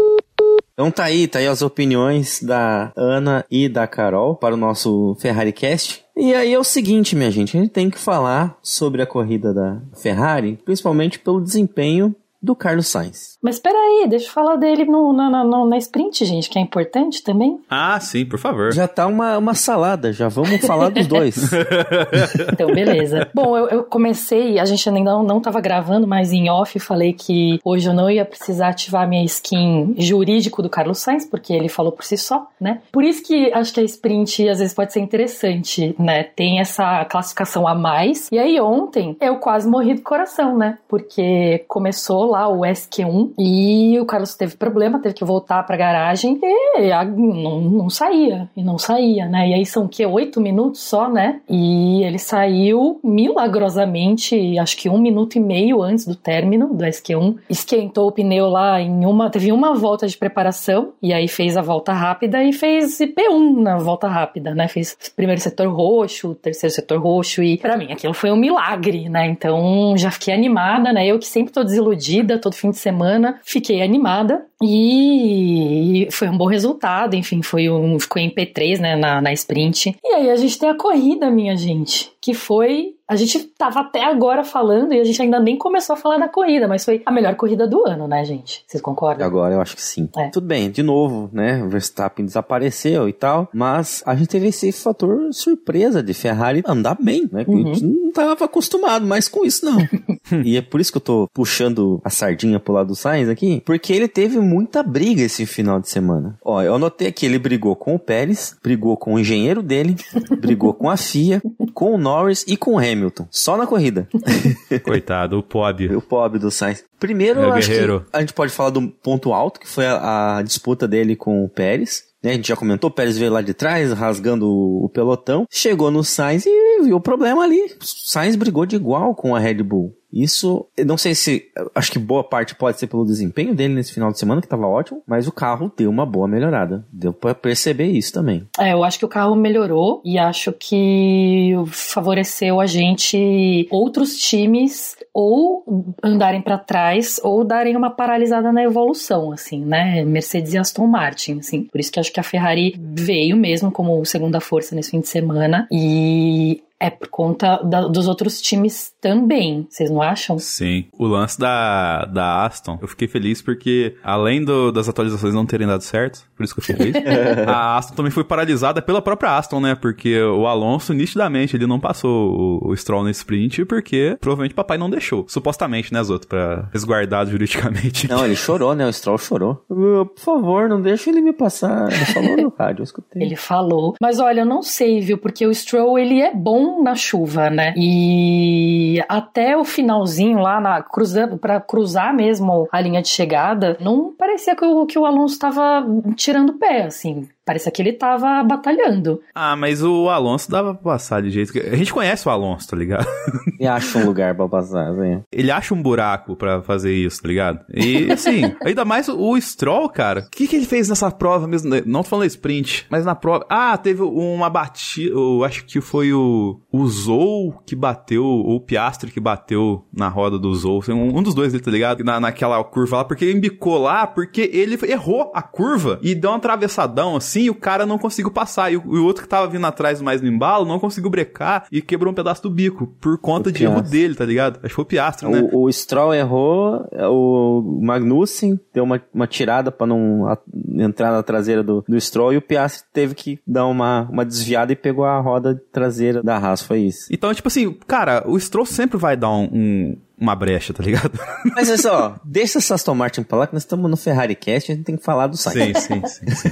Então tá aí, tá aí as opiniões da Ana e da Carol para o nosso Ferrari Cast. E aí é o seguinte, minha gente, a gente tem que falar sobre a corrida da Ferrari, principalmente pelo desempenho do Carlos Sainz. Mas peraí, deixa eu falar dele no, na, na, na- na sprint, gente, que é importante também. Ah, sim, por favor. Já tá uma, uma salada, já vamos falar dos dois. *laughs* Então, beleza. Bom, eu, eu comecei, a gente ainda não, não tava gravando, mas em off falei que hoje eu não ia precisar ativar minha skin jurídico do Carlos Sainz, porque ele falou por si só, né? Por isso que acho que a sprint às vezes pode ser interessante, né? Tem essa classificação a mais. E aí ontem eu quase morri do coração, né? Porque começou lá o SQ1 e o Carlos teve problema, teve que voltar pra garagem e a- não, não saía, e não saía, né? E aí são o quê? Oito minutos só, né? E ele saiu milagrosamente, acho que um minuto e meio antes do término do SQ1, esquentou o pneu lá em uma, teve uma volta de preparação e aí fez a volta rápida e fez P1 na volta rápida, né? Fez primeiro setor roxo, terceiro setor roxo e pra mim aquilo foi um milagre, né? Então já fiquei animada, né? Eu que sempre tô desiludida todo fim de semana, fiquei animada e foi um bom resultado, enfim, foi um, ficou em P3, né, na, na sprint. E aí a gente tem a corrida, minha gente, que foi a gente tava até agora falando e a gente ainda nem começou a falar da corrida, mas foi a melhor corrida do ano, né, gente? Vocês concordam? Agora eu acho que sim. É. Tudo bem, de novo, né? O Verstappen desapareceu e tal, mas a gente teve esse fator surpresa de Ferrari andar bem, né? Que A gente não tava acostumado mais com isso, não. *laughs* e é por isso que eu tô puxando a sardinha pro lado do Sainz aqui, porque ele teve muita briga esse final de semana. Ó, eu anotei aqui, ele brigou com o Pérez, brigou com o engenheiro dele, *laughs* brigou com a FIA, com o Norris e com o Hamilton. Só na corrida. *laughs* Coitado, o pobre. O pobre do Sainz. Primeiro, eu acho guerreiro. que a gente pode falar do ponto alto, que foi a, a disputa dele com o Pérez. Né? A gente já comentou, o Pérez veio lá de trás, rasgando o, o pelotão. Chegou no Sainz e viu o problema ali. O Sainz brigou de igual com a Red Bull. Isso, não sei se, acho que boa parte pode ser pelo desempenho dele nesse final de semana, que tava ótimo, mas o carro deu uma boa melhorada. Deu pra perceber isso também. É, eu acho que o carro melhorou e acho que favoreceu a gente outros times ou andarem para trás ou darem uma paralisada na evolução, assim, né? Mercedes e Aston Martin, assim. Por isso que acho que a Ferrari veio mesmo como segunda força nesse fim de semana e é por conta da, dos outros times também, vocês não acham? Sim. O lance da, da Aston, eu fiquei feliz porque, além do, das atualizações não terem dado certo, por isso que eu fiquei feliz, *laughs* a Aston também foi paralisada pela própria Aston, né? Porque o Alonso, nitidamente, ele não passou o, o Stroll no sprint porque provavelmente papai não deixou. Supostamente, né, Zoto? Pra resguardado juridicamente. Não, ele chorou, né? O Stroll chorou. Por favor, não deixa ele me passar. Ele falou no rádio, eu escutei. Ele falou. Mas olha, eu não sei, viu? Porque o Stroll, ele é bom na chuva, né? E até o finalzinho lá, na, cruzando, para cruzar mesmo a linha de chegada, não parecia que o, que o Alonso tava tirando pé, assim. Parecia que ele tava batalhando. Ah, mas o Alonso dava pra passar de jeito que... A gente conhece o Alonso, tá ligado? *laughs* E acha um lugar pra passar, assim. Ele acha um buraco pra fazer isso, tá ligado? E, assim, *laughs* ainda mais o Stroll, cara. O que, que ele fez nessa prova mesmo? Não tô falando sprint, mas na prova. Ah, teve uma batida. Eu acho que foi o, o Zou que bateu, ou o Piastri que bateu na roda do Zou. Assim, Um, um dos dois, tá ligado? Na, naquela curva lá, porque ele embicou lá, porque ele errou a curva e deu um atravessadão assim, e o cara não conseguiu passar. E o, e o outro que tava vindo atrás mais no embalo não conseguiu brecar e quebrou um pedaço do bico por conta O de erro dele, tá ligado? Acho que foi o Piastri, né? O, o Stroll errou, o Magnussen deu uma, uma tirada pra não a- entrar na traseira do, do Stroll e o Piastri teve que dar uma, uma desviada e pegou a roda traseira da Haas, foi isso. Então, tipo assim, cara, o Stroll sempre vai dar um, um- uma brecha, tá ligado? *laughs* Mas é só, deixa essa Aston Martin pra lá que nós estamos no Ferrari Cast, a gente tem que falar do Sainz. sim, sim, sim.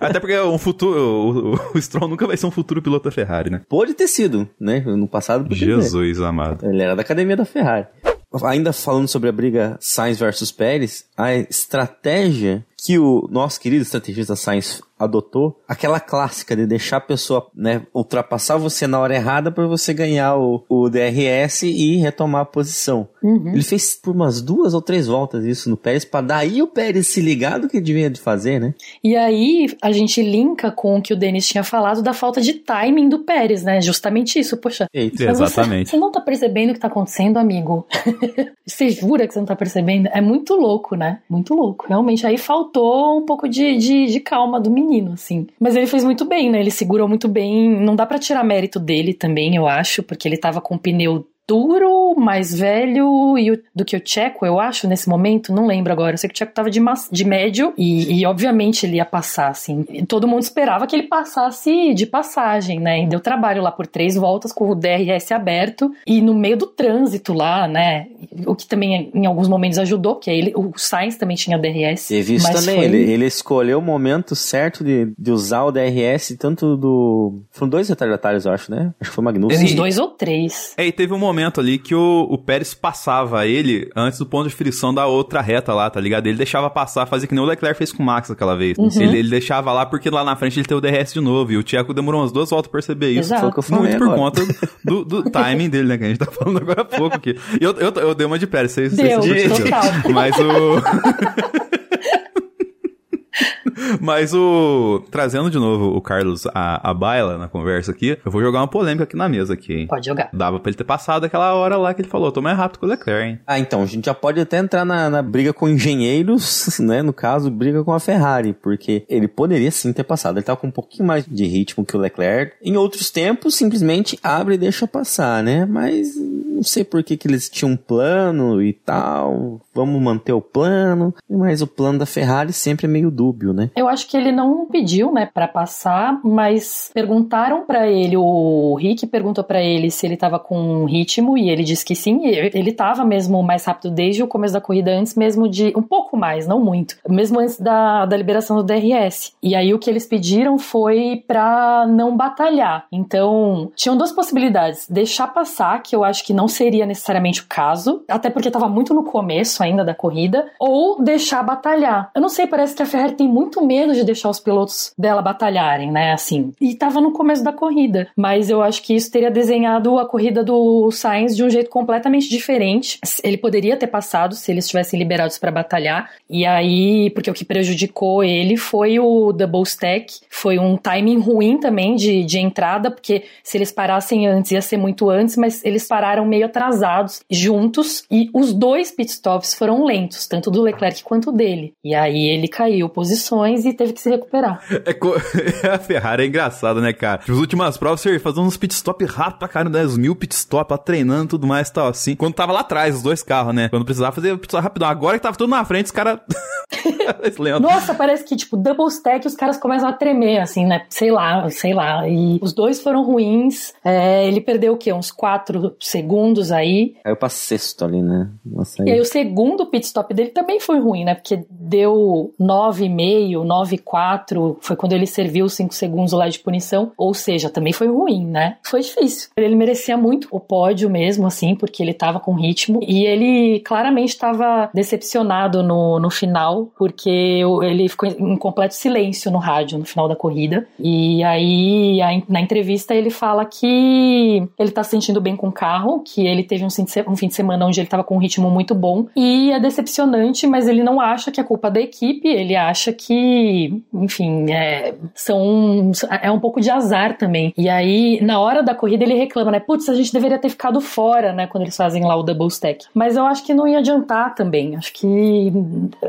Até porque um futuro, o, o- Stroll nunca vai ser um futuro piloto da Ferrari, né? Pode ter sido, né? No passado. Jesus amado. Ele era da academia da Ferrari. Ainda falando sobre a briga Sainz versus Pérez, a estratégia que o nosso querido estrategista Sainz adotou, aquela clássica de deixar a pessoa né, ultrapassar você na hora errada para você ganhar o, o DRS e retomar a posição. Ele fez por umas duas ou três voltas isso no Pérez, para daí o Pérez se ligar do que devia de fazer, né? E aí a gente linka com o que o Denis tinha falado da falta de timing do Pérez, né? Justamente isso, poxa. Eita. Exatamente. Você, você não tá percebendo o que tá acontecendo, amigo? *laughs* você jura que você não tá percebendo? É muito louco, né? Muito louco. Realmente, aí faltou um pouco de, de, de calma do menino, assim. Mas ele fez muito bem, né? Ele segurou muito bem. Não dá pra tirar mérito dele também, eu acho, porque ele tava com o pneu duro, mais velho e o- do que o Checo, eu acho, nesse momento, não lembro agora. Eu sei que o Checo tava de, mas- de médio e, e, obviamente ele ia passar, assim. E todo mundo esperava que ele passasse de passagem, né? E deu trabalho lá por três voltas com o DRS aberto e no meio do trânsito lá, né? O que também em alguns momentos ajudou, porque ele, o Sainz também tinha DRS. Teve isso também, foi- ele, ele escolheu o momento certo de, de usar o DRS, tanto do... Foram dois retardatários, eu acho, né? Acho que foi o Magnussen. Uns dois ou três. É, e teve um momento ali que o, o Pérez passava ele antes do ponto de frição da outra reta lá, tá ligado? Ele deixava passar, fazia que nem o Leclerc fez com o Max aquela vez. Ele, ele deixava lá porque lá na frente ele tem o DRS de novo. E o Tcheco demorou umas duas voltas pra perceber isso. Exato. Foi que eu falei Muito por agora. conta do, do *laughs* timing dele, né? Que a gente tá falando agora há pouco aqui. E eu, eu, eu dei uma de Pérez, vocês Deu, vocês perceberam. total. Mas o. *laughs* *laughs* Mas o. Trazendo de novo o Carlos a, a baila na conversa aqui, eu vou jogar uma polêmica aqui na mesa aqui, hein? Pode jogar. Dava pra ele ter passado aquela hora lá que ele falou, tô mais rápido que o Leclerc, hein? Ah, então, a gente já pode até entrar na, na briga com engenheiros, *laughs* né? No caso, briga com a Ferrari, porque ele poderia sim ter passado. Ele tava com um pouquinho mais de ritmo que o Leclerc. Em outros tempos, simplesmente abre e deixa passar, né? Mas não sei por que, que eles tinham um plano e tal. Vamos manter o plano. Mas o plano da Ferrari sempre é meio dúbio, né? Eu acho que ele não pediu, né, pra passar, mas perguntaram pra ele, o Rick perguntou pra ele se ele tava com ritmo e ele disse que sim, ele tava mesmo mais rápido desde o começo da corrida, antes mesmo de um pouco mais, não muito, mesmo antes da, da liberação do DRS. E aí o que eles pediram foi pra não batalhar. Então, tinham duas possibilidades: deixar passar, que eu acho que não seria necessariamente o caso, até porque estava muito no começo ainda da corrida, ou deixar batalhar. Eu não sei, parece que a Ferrari tem muito medo de deixar os pilotos dela batalharem, né? Assim, e estava no começo da corrida, mas eu acho que isso teria desenhado a corrida do Sainz de um jeito completamente diferente. Ele poderia ter passado se eles tivessem liberados para batalhar, e aí, porque o que prejudicou ele foi o double stack, foi um timing ruim também de, de entrada, porque se eles parassem antes ia ser muito antes, mas eles pararam meio atrasados juntos e os dois pitstops foram lentos, tanto do Leclerc quanto dele. E aí ele caiu posições e teve que se recuperar. É co- *laughs* a Ferrari é engraçada, né, cara? Nas últimas provas, você fazendo uns pitstop rápido pra caramba, 10 mil pitstop, lá, treinando e tudo mais e tal, assim. Quando tava lá atrás, os dois carros, né? Quando precisava fazer pitstop rapidão. Agora que tava tudo na frente, os caras... *laughs* Nossa, parece que, tipo, double stack os caras começam a tremer, assim, né? Sei lá, sei lá. E os dois foram ruins. É, ele perdeu o quê? Uns quatro segundos aí. Caiu pra sexto ali, né? Nossa, E aí o segundo pit stop dele também foi ruim, né? Porque deu 9,5, 9,4. Foi quando ele serviu os 5 segundos lá de punição. Ou seja, também foi ruim, né? Foi difícil. Ele merecia muito o pódio mesmo, assim, porque ele tava com ritmo. E ele claramente estava decepcionado no, no final, porque o- ele ficou em completo silêncio no rádio no final da corrida. E aí, na entrevista, ele fala que ele tá se sentindo bem com o carro, que ele teve um fim de, se- um fim de semana onde ele tava com um ritmo muito bom. E é decepcionante, mas ele não acha que é culpa da equipe, ele acha que, enfim, é, são, é um pouco de azar também. E aí, na hora da corrida, ele reclama, né? Putz, a gente deveria ter ficado fora, né? Quando eles fazem lá o double stack. Mas eu acho que não ia adiantar também. Acho que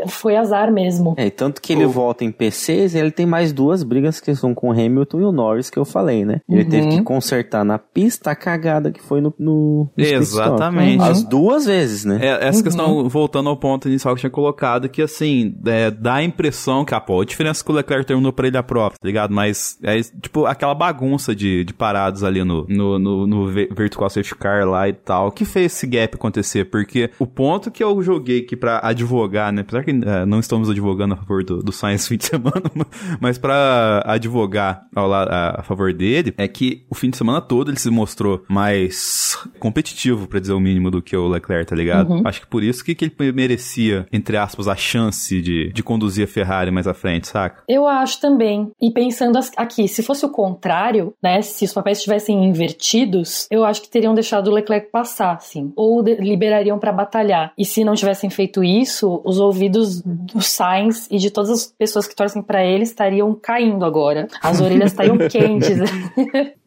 foi azar mesmo. É, e tanto que ele volta em P6 ele tem mais duas brigas que são com o Hamilton e o Norris, que eu falei, né? Ele Uhum. teve que consertar na pista a cagada que foi no. no stop. Exatamente. As duas vezes, né? É, essa questão, voltando ao ponto inicial que eu tinha colocado, que assim, é, dá a impressão que, ah, pô, a diferença que o Leclerc terminou pra ele a prova, tá ligado? Mas é tipo aquela bagunça de, de paradas ali no, no, no, no Vertical Safety Car lá e tal, que fez esse gap acontecer, porque o ponto que eu joguei aqui pra advogar, né? Apesar que é, não estamos advogando a favor do, do Science fim de semana, *laughs* mas pra advogar ao la- a, a favor dele, é que o fim de semana todo ele se mostrou mais competitivo, pra dizer o mínimo, do que o Leclerc, tá ligado? Uhum. Acho que por isso que, que ele merecia, entre aspas, a chance de, de conduzir a Ferrari mais à frente, saca? Eu acho também. E pensando aqui, se fosse o contrário, né? Se os papéis estivessem invertidos, eu acho que teriam deixado o Leclerc passar, assim. Ou liberariam pra batalhar. E se não tivessem feito isso, os ouvidos do Sainz e de todas as pessoas que torcem pra ele estariam caindo agora. As orelhas estariam *laughs* quentes.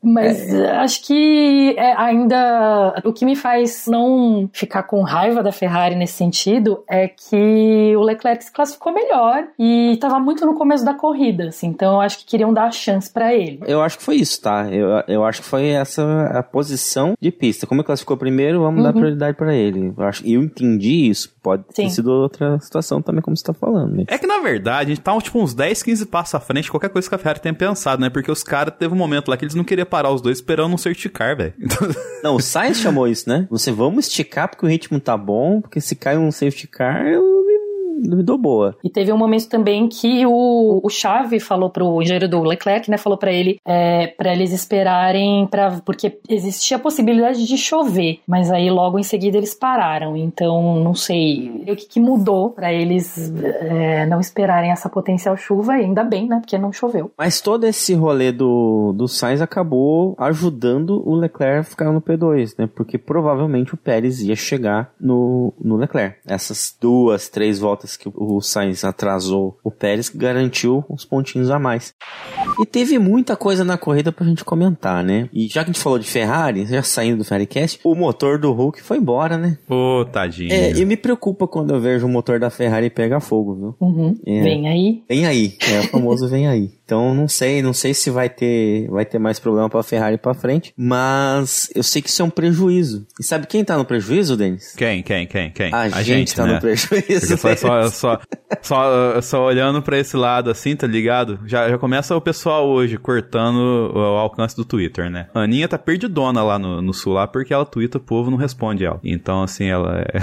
Mas eh, acho que é, ainda o que me faz não ficar com raiva da Ferrari nesse sentido é que o Leclerc se classificou melhor e estava muito no começo da corrida, assim, então eu acho que queriam dar a chance pra ele. Eu acho que foi isso, tá? Eu, eu acho que foi essa a posição de pista. Como ele classificou primeiro, vamos dar Uhum. prioridade pra ele. Eu acho, eu entendi isso. Pode ter Sim. sido outra situação também, como você tá falando. Né? É que, na verdade, a gente tá tipo, uns 10, 15 passos à frente de qualquer coisa que a Ferrari tenha pensado, né? Porque os caras teve um momento lá que eles não queriam parar os dois esperando um safety car, velho. *laughs* Não, o Sainz chamou isso, né? Você vamos esticar porque o ritmo tá bom, porque se cai um safety car, eu me, me dou boa. E teve um momento também que o, o Chave falou pro engenheiro do Leclerc, né? Falou pra ele é, para eles esperarem para porque existia a possibilidade de chover, mas aí logo em seguida eles pararam. Então não sei o que, que mudou pra eles é, não esperarem essa potencial chuva. E ainda bem, né? Porque não choveu. Mas todo esse rolê do, do Sainz acabou ajudando o Leclerc a ficar no P2, né? Porque provavelmente o Pérez ia chegar no, no Leclerc. Essas duas, três voltas que o Sainz atrasou o Pérez garantiu os pontinhos a mais. E teve muita coisa na corrida pra gente comentar, né? E já que a gente falou de Ferrari, já saindo do Ferrari-Cast, o motor do Hulk foi embora, né? Ô, tadinho. É, e me preocupa quando eu vejo o motor da Ferrari pegar fogo, viu? Uhum. É. Vem aí. Vem aí, é o famoso vem aí. Então não sei, não sei se vai ter, vai ter mais problema pra Ferrari pra frente, mas eu sei que isso é um prejuízo. E sabe quem tá no prejuízo, Denis? Quem, quem, quem, quem? A, gente, tá né? no prejuízo. Porque só, só, só, só, olhando pra esse lado assim, tá ligado? Já, já começa o pessoal hoje cortando o alcance do Twitter, né? A Aninha tá perdidona lá no, no sul lá porque ela twitta, o povo não responde ela. Então, assim, ela é...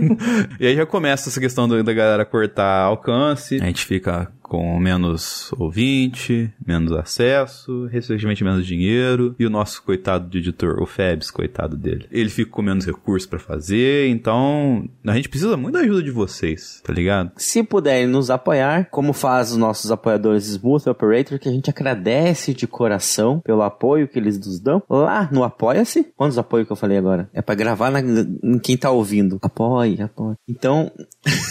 *laughs* e aí já começa essa questão do- da galera cortar alcance. A gente fica com menos ouvinte, menos acesso, recentemente menos dinheiro, e o nosso coitado de editor, o Febs, coitado dele. Ele fica com menos recursos pra fazer, então a gente precisa muito da ajuda de vocês, tá ligado? Se puderem nos apoiar, como faz os nossos apoiadores Smooth Operator, que a gente agradece de coração pelo apoio que eles nos dão, lá no Apoia-se. Quantos apoios que eu falei agora? É pra gravar na, em quem tá ouvindo. Apoie, apoie. Então,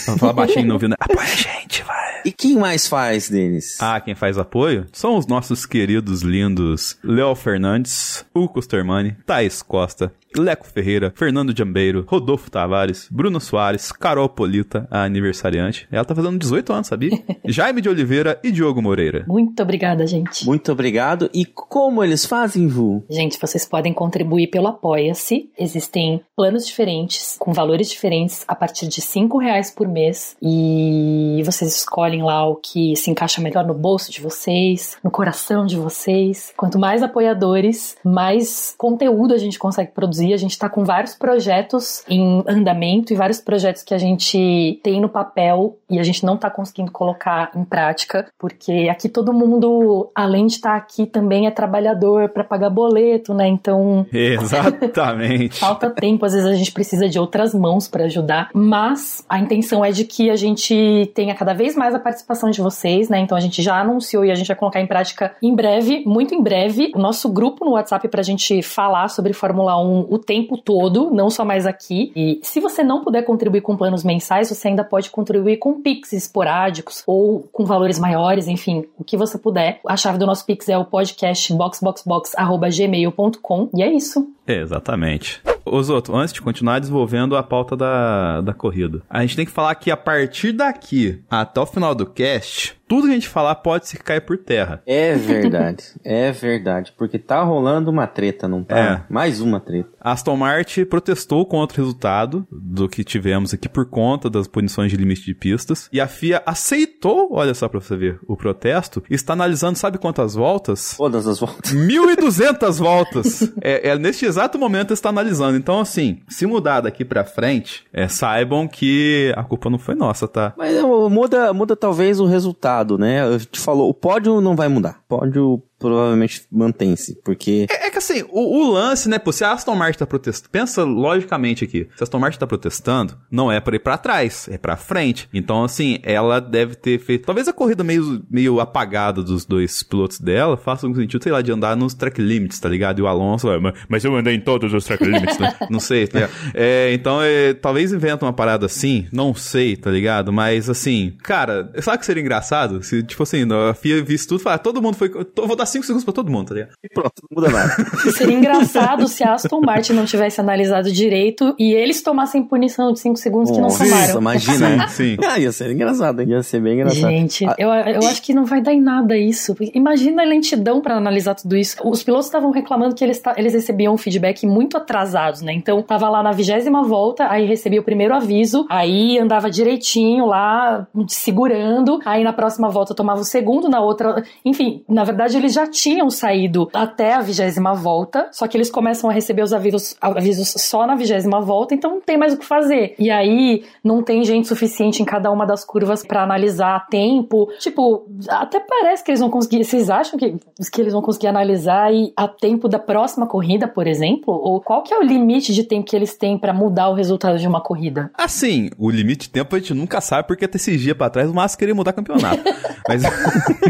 Vamos falar baixinho não ouvindo. Apoia a gente, vai. e quem mais faz, Denis? Ah, quem faz apoio são os nossos queridos lindos Léo Fernandes, Hugo Stermani, Thaís Costa, Leco Ferreira, Fernando Jambeiro, Rodolfo Tavares, Bruno Soares, Carol Polita, a aniversariante. Ela tá fazendo 18 anos, sabia? *laughs* Jaime de Oliveira e Diogo Moreira. Muito obrigada, gente. Muito obrigado. E como eles fazem, Vu? Gente, vocês podem contribuir pelo Apoia-se. Existem planos diferentes, com valores diferentes, a partir de cinco reais por mês. E vocês escolhem lá o que se encaixa melhor no bolso de vocês, no coração de vocês. Quanto mais apoiadores, mais conteúdo a gente consegue produzir. A gente está com vários projetos em andamento e vários projetos que a gente tem no papel e a gente não está conseguindo colocar em prática, porque aqui todo mundo, além de estar aqui, também é trabalhador para pagar boleto, né? Então Exatamente. *laughs* falta tempo, às vezes a gente precisa de outras mãos para ajudar, mas a intenção é de que a gente tenha cada vez mais a participação de vocês, né? Então a gente já anunciou e a gente vai colocar em prática em breve, muito em breve, o nosso grupo no WhatsApp pra gente falar sobre Fórmula 1 o tempo todo, não só mais aqui. E se você não puder contribuir com planos mensais, você ainda pode contribuir com Pix esporádicos ou com valores maiores, enfim, o que você puder. A chave do nosso Pix é o podcast boxboxbox@gmail.com e é isso. Exatamente. Osoto, antes de continuar desenvolvendo a pauta da, da corrida, a gente tem que falar que a partir daqui até o final do cast, tudo que a gente falar pode se cair por terra. É verdade, *laughs* é verdade. Porque tá rolando uma treta, não tá? É. Mais uma treta. Aston Martin protestou contra o resultado do que tivemos aqui por conta das punições de limite de pistas. E a FIA aceitou, olha só pra você ver, o protesto. e Está analisando, sabe quantas voltas? Todas as voltas. 1.200 voltas. *laughs* É, é, neste exato momento está analisando. Então, assim, se mudar daqui pra frente, é, saibam que a culpa não foi nossa, tá? Mas ó, muda, muda talvez o resultado, né? Eu te falou, o pódio não vai mudar. Pódio provavelmente mantém-se, porque É, é que assim, o, o lance, né, pô, se a Aston Martin tá protestando, pensa logicamente aqui, se a Aston Martin tá protestando, não é pra ir pra trás, é pra frente. Então, assim, ela deve ter feito, talvez a corrida meio, meio apagada dos dois pilotos dela faça um sentido, sei lá, de andar nos track limits, tá ligado? E o Alonso, "Ah, mas, eu andei em todos os track limits, né? *laughs* Não sei, tá ligado? É, então, é, talvez inventa uma parada assim, não sei, tá ligado? Mas, assim, cara, sabe que seria engraçado? Se, tipo assim, a FIA visse tudo e falar, todo mundo foi, tô- vou dar 5 segundos pra todo mundo, tá ligado? e pronto, não muda nada. *laughs* Seria engraçado se a Aston Martin não tivesse analisado direito e eles tomassem punição de 5 segundos que não Nossa, tomaram. imagina. né? Sim, sim. Ah, ia ser engraçado, ia ser bem engraçado. Gente, Ah, eu, eu acho que não vai dar em nada isso. Imagina a lentidão pra analisar tudo isso. Os pilotos estavam reclamando que eles, eles recebiam um feedback muito atrasados, né? Então, tava lá na vigésima volta, aí recebia o primeiro aviso, aí andava direitinho lá, segurando, aí na próxima volta tomava o segundo, na outra. Enfim, na verdade, eles já tinham saído até a vigésima volta, só que eles começam a receber os avisos, avisos só na vigésima volta, então não tem mais o que fazer. E aí, não tem gente suficiente em cada uma das curvas pra analisar tempo. Tipo, até parece que eles vão conseguir. Vocês acham que, que eles vão conseguir analisar e a tempo da próxima corrida, por exemplo? Ou qual que é o limite de tempo que eles têm pra mudar o resultado de uma corrida? Assim, o limite de tempo a gente nunca sabe, porque até esses dias pra trás o Massa queria mudar campeonato. *laughs* mas,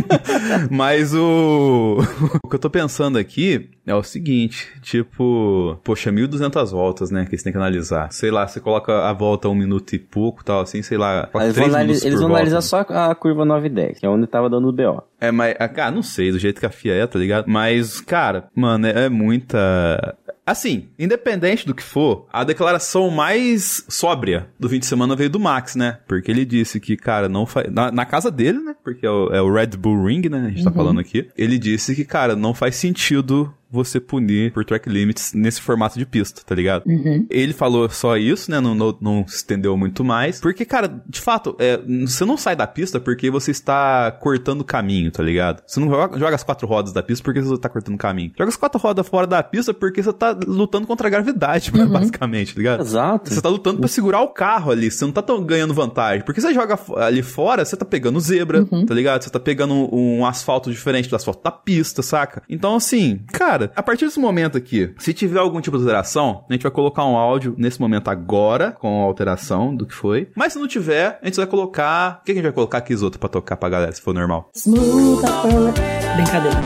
*laughs* mas o... *laughs* o que eu tô pensando aqui é o seguinte, tipo, poxa, 1.200 voltas, né, que eles têm que analisar. Sei lá, você coloca a volta um minuto e pouco, tal, assim, sei lá, Eles vão, três anali- minutos eles vão analisar só a curva 9 e 10, que é onde tava dando o BO. É, mas, ah, cara, não sei, do jeito que a FIA é, tá ligado? Mas, cara, mano, é, é muita. Assim, independente do que for, a declaração mais sóbria do fim de semana veio do Max, né? Porque ele disse que, cara, não faz. Na, na casa dele, né? Porque é o, é o Red Bull Ring, né? A gente tá falando aqui. Ele disse que, cara, não faz sentido você punir por track limits nesse formato de pista, tá ligado? Uhum. Ele falou só isso, né? Não, não, não se estendeu muito mais. Porque, cara, de fato, é, você não sai da pista porque você está cortando o caminho, tá ligado? Você não joga, joga as quatro rodas da pista porque você tá cortando o caminho. Joga as quatro rodas fora da pista porque você tá lutando contra a gravidade, *laughs* basicamente, tá ligado? Exato. Você tá lutando pra segurar o carro ali, você não tá tão ganhando vantagem. Porque você joga ali fora, você tá pegando zebra, tá ligado? Você tá pegando um, um asfalto diferente do asfalto da pista, saca? Então, assim, cara, a partir desse momento aqui, se tiver algum tipo de alteração, a gente vai colocar um áudio nesse momento agora, com a alteração do que foi. Mas se não tiver, a gente vai colocar. O que a gente vai colocar aqui, outros pra tocar pra galera, se for normal? Smooth opera- Brincadeira.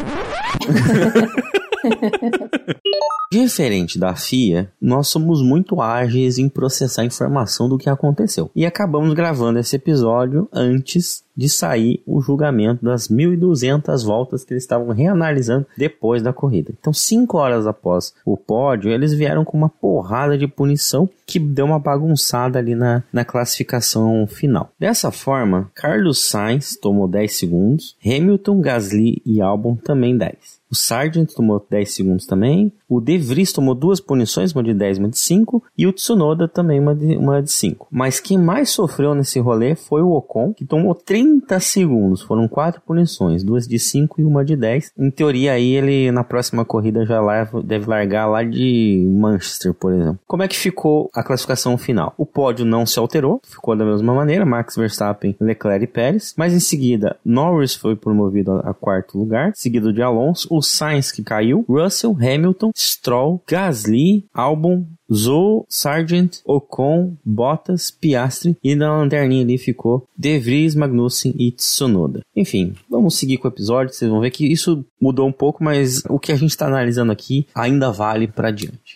*laughs* *laughs* Diferente da FIA, nós somos muito ágeis em processar informação do que aconteceu. E acabamos gravando esse episódio antes de sair o julgamento das 1.200 voltas que eles estavam reanalisando depois da corrida. Então, cinco horas após o pódio, eles vieram com uma porrada de punição que deu uma bagunçada ali na, na classificação final. Dessa forma, Carlos Sainz tomou 10 segundos, Hamilton, Gasly e Albon também 10. O Sargent tomou 10 segundos também. O De Vries tomou duas punições, uma de 10 e uma de 5. E o Tsunoda também uma de, uma de 5. Mas quem mais sofreu nesse rolê foi o Ocon, que tomou 30 segundos. Foram quatro punições, duas de 5 e uma de 10. Em teoria aí ele na próxima corrida já larga- deve largar lá de Manchester, por exemplo. Como é que ficou a classificação final? O pódio não se alterou, ficou da mesma maneira, Max Verstappen, Leclerc e Pérez. Mas em seguida, Norris foi promovido a, a quarto lugar, seguido de Alonso, o Sainz que caiu, Russell, Hamilton, Stroll, Gasly, Albon, Zou, Sargent, Ocon, Bottas, Piastri e na lanterninha ali ficou De Vries, Magnussen e Tsunoda. Enfim, vamos seguir com o episódio, vocês vão ver que isso mudou um pouco, mas o que a gente está analisando aqui ainda vale para diante.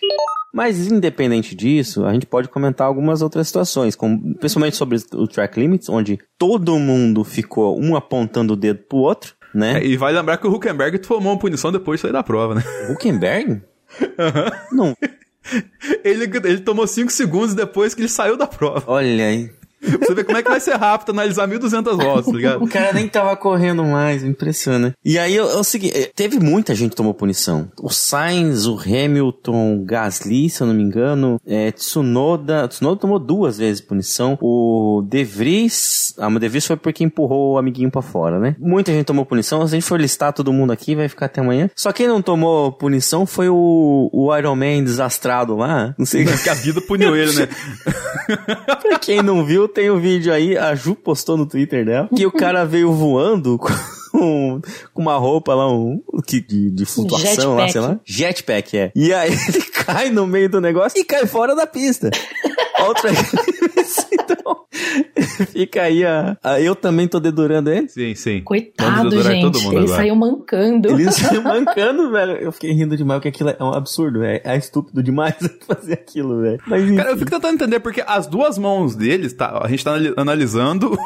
Mas independente disso, a gente pode comentar algumas outras situações, como, principalmente sobre o track limits, onde todo mundo ficou um apontando o dedo pro outro, né? E vai lembrar que o Huckenberg tomou uma punição depois de sair da prova, né? Huckenberg? Não, Ele, ele tomou 5 segundos depois que ele saiu da prova. olha aí. Você ver como é que vai ser rápido analisar 1.200 voltas, tá ligado? O cara nem tava correndo mais, impressiona. E aí é o seguinte, eh, teve muita gente que tomou punição. O Sainz, o Hamilton, o Gasly, se eu não me engano, é, Tsunoda, Tsunoda tomou duas vezes punição. O De Vries, ah, o De Vries foi porque empurrou o amiguinho pra fora, né? Muita gente tomou punição. Se a gente for listar todo mundo aqui, vai ficar até amanhã. Só quem não tomou punição foi o, o Iron Man desastrado lá. Não sei *laughs* Que a vida puniu ele, né? *laughs* Pra quem não viu, tem o vídeo aí, a Ju postou no Twitter dela, que o cara *laughs* veio voando com, *laughs* com uma roupa lá, um, que, de, de flutuação lá, Jetpack. sei lá. Jetpack, é. E aí *laughs* ele cai no meio do negócio e cai fora da pista. Outra Então, *laughs* fica aí a, a- Eu também tô dedurando ele. Sim, sim. Coitado, gente. todo mundo Ele agora. saiu mancando. Ele *laughs* saiu mancando, velho. Eu fiquei rindo demais, porque aquilo é um absurdo, velho. É estúpido demais *laughs* fazer aquilo, velho. Mas enfim. Cara, eu fico tentando entender porque as duas mãos deles, tá, a gente tá anali- analisando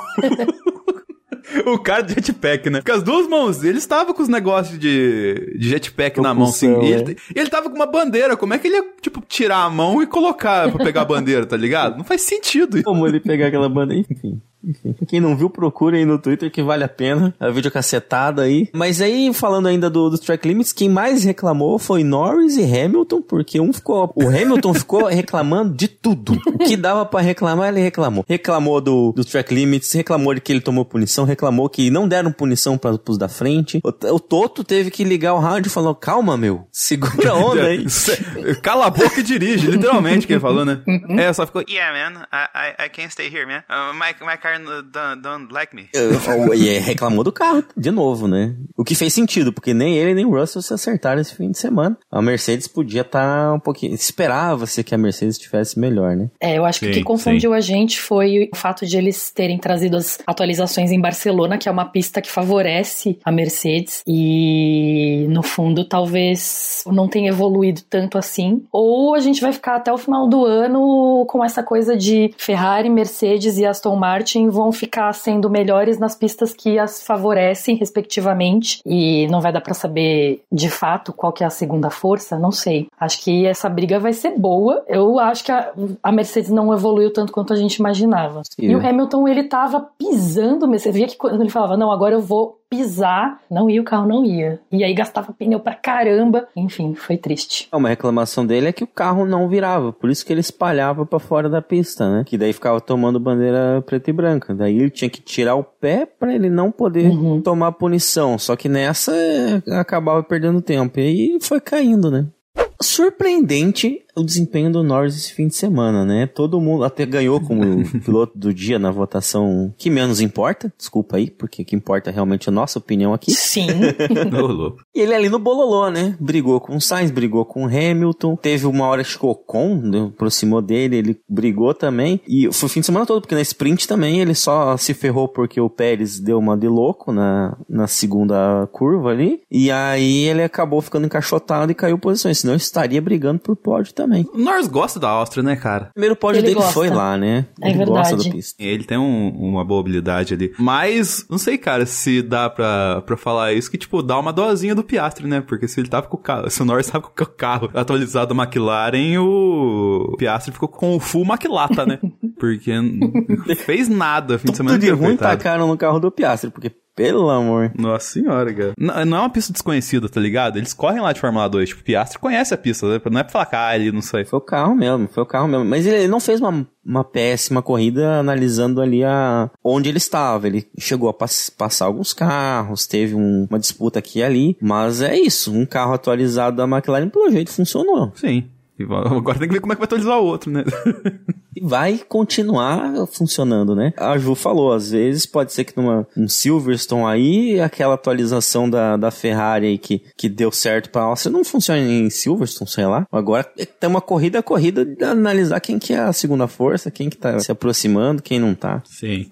*laughs* o cara de jetpack, né? Porque as duas mãos dele estavam com os negócios de, de jetpack na mão. Propulsão, E ele, e ele tava com uma bandeira. Como é que ele ia, tipo, tirar a mão e colocar pra pegar a bandeira, tá ligado? Não faz sentido. Como ele pegar aquela banda, enfim. Enfim, quem não viu, procura aí no Twitter que vale a pena. É vídeo cacetado aí. Mas aí, falando ainda do, dos track limits, quem mais reclamou foi Norris e Hamilton, porque um ficou. O Hamilton ficou *laughs* reclamando de tudo. O que dava pra reclamar, ele reclamou. Reclamou do, do track limits, reclamou de que ele tomou punição, reclamou que não deram punição para os da frente. O, o Toto teve que ligar o rádio e falou: calma, meu, segura a onda aí. *laughs* Cala a boca e dirige, literalmente, que ele falou, né? Uhum. É, só ficou. Yeah, man. I, I, I can't stay here, man. Uh, my, my car uh, don't, don't like me. E reclamou do carro de novo, né? O que fez sentido, porque nem ele nem o Russell se acertaram esse fim de semana. A Mercedes podia estar um pouquinho. Esperava-se que a Mercedes estivesse melhor, né? É, eu acho que o Sim, que confundiu a gente foi o fato de eles terem trazido as atualizações em Barcelona, que é uma pista que favorece a Mercedes, e no fundo talvez não tenha evoluído tanto assim. Ou a gente vai ficar até o final do ano com essa coisa de Ferrari, Mercedes e Aston Martin vão ficar sendo melhores nas pistas que as favorecem, respectivamente, e não vai dar pra saber de fato qual que é a segunda força, não sei. Acho que essa briga vai ser boa. Eu acho que a, a Mercedes não evoluiu tanto quanto a gente imaginava. Sim. E o Hamilton, ele tava pisando, você via que quando ele falava, não, agora eu vou pisar, não ia, o carro não ia. E aí gastava pneu pra caramba. Enfim, foi triste. Uma reclamação dele é que o carro não virava, por isso que ele espalhava pra fora da pista, né? Que daí ficava tomando bandeira preta e branca. Daí ele tinha que tirar o pé pra ele não poder Uhum. tomar punição. Só que nessa acabava perdendo tempo. E aí foi caindo, né? Surpreendente o desempenho do Norris esse fim de semana, né? Todo mundo até ganhou como *laughs* piloto do dia na votação que menos importa. Desculpa aí, porque o que importa é realmente a nossa opinião aqui. Sim. *laughs* E ele ali no bololô, né? Brigou com o Sainz, brigou com o Hamilton. Teve uma hora que o Ocon né, aproximou dele, ele brigou também. E foi o fim de semana todo, porque na sprint também ele só se ferrou porque o Pérez deu uma de louco na, na segunda curva ali. E aí ele acabou ficando encaixotado e caiu posições. Senão estaria brigando por pódio também. O Norris gosta da Áustria, né, cara? O primeiro pódio Ele dele gosta. foi lá, né? É ele gosta verdade. da pista. Ele tem um- uma boa habilidade ali. Mas, não sei, cara, se dá pra, pra falar isso, que, tipo, dá uma dosinha do Piastri, né? Porque se ele tava com o carro, se o Norris tava com o carro atualizado da McLaren, o Piastri ficou com o full maquilata, né? *laughs* Porque fez nada fim de semana Tudo de ruim coitado. tacaram no carro do Piastri, porque, pelo amor. Nossa senhora, cara. Não, não é uma pista desconhecida, tá ligado? Eles correm lá de Fórmula 2. Tipo, o Piastri conhece a pista, né? não é pra falar ah, ele não sei. Foi o carro mesmo, foi o carro mesmo. Mas ele não fez uma, uma péssima corrida analisando ali a, onde ele estava. Ele chegou a pass- passar alguns carros, teve um- uma disputa aqui e ali. Mas é isso, um carro atualizado da McLaren, pelo jeito, funcionou. Sim. Agora tem que ver como é que vai atualizar o outro, né? *laughs* E vai continuar funcionando, né? A Ju falou, às vezes pode ser que numa um Silverstone aí, aquela atualização da, da Ferrari aí que, que deu certo pra Áustria não funciona em Silverstone, sei lá. Agora tem uma corrida, a corrida de analisar quem que é a segunda força, quem que tá se aproximando, quem não tá. Sim.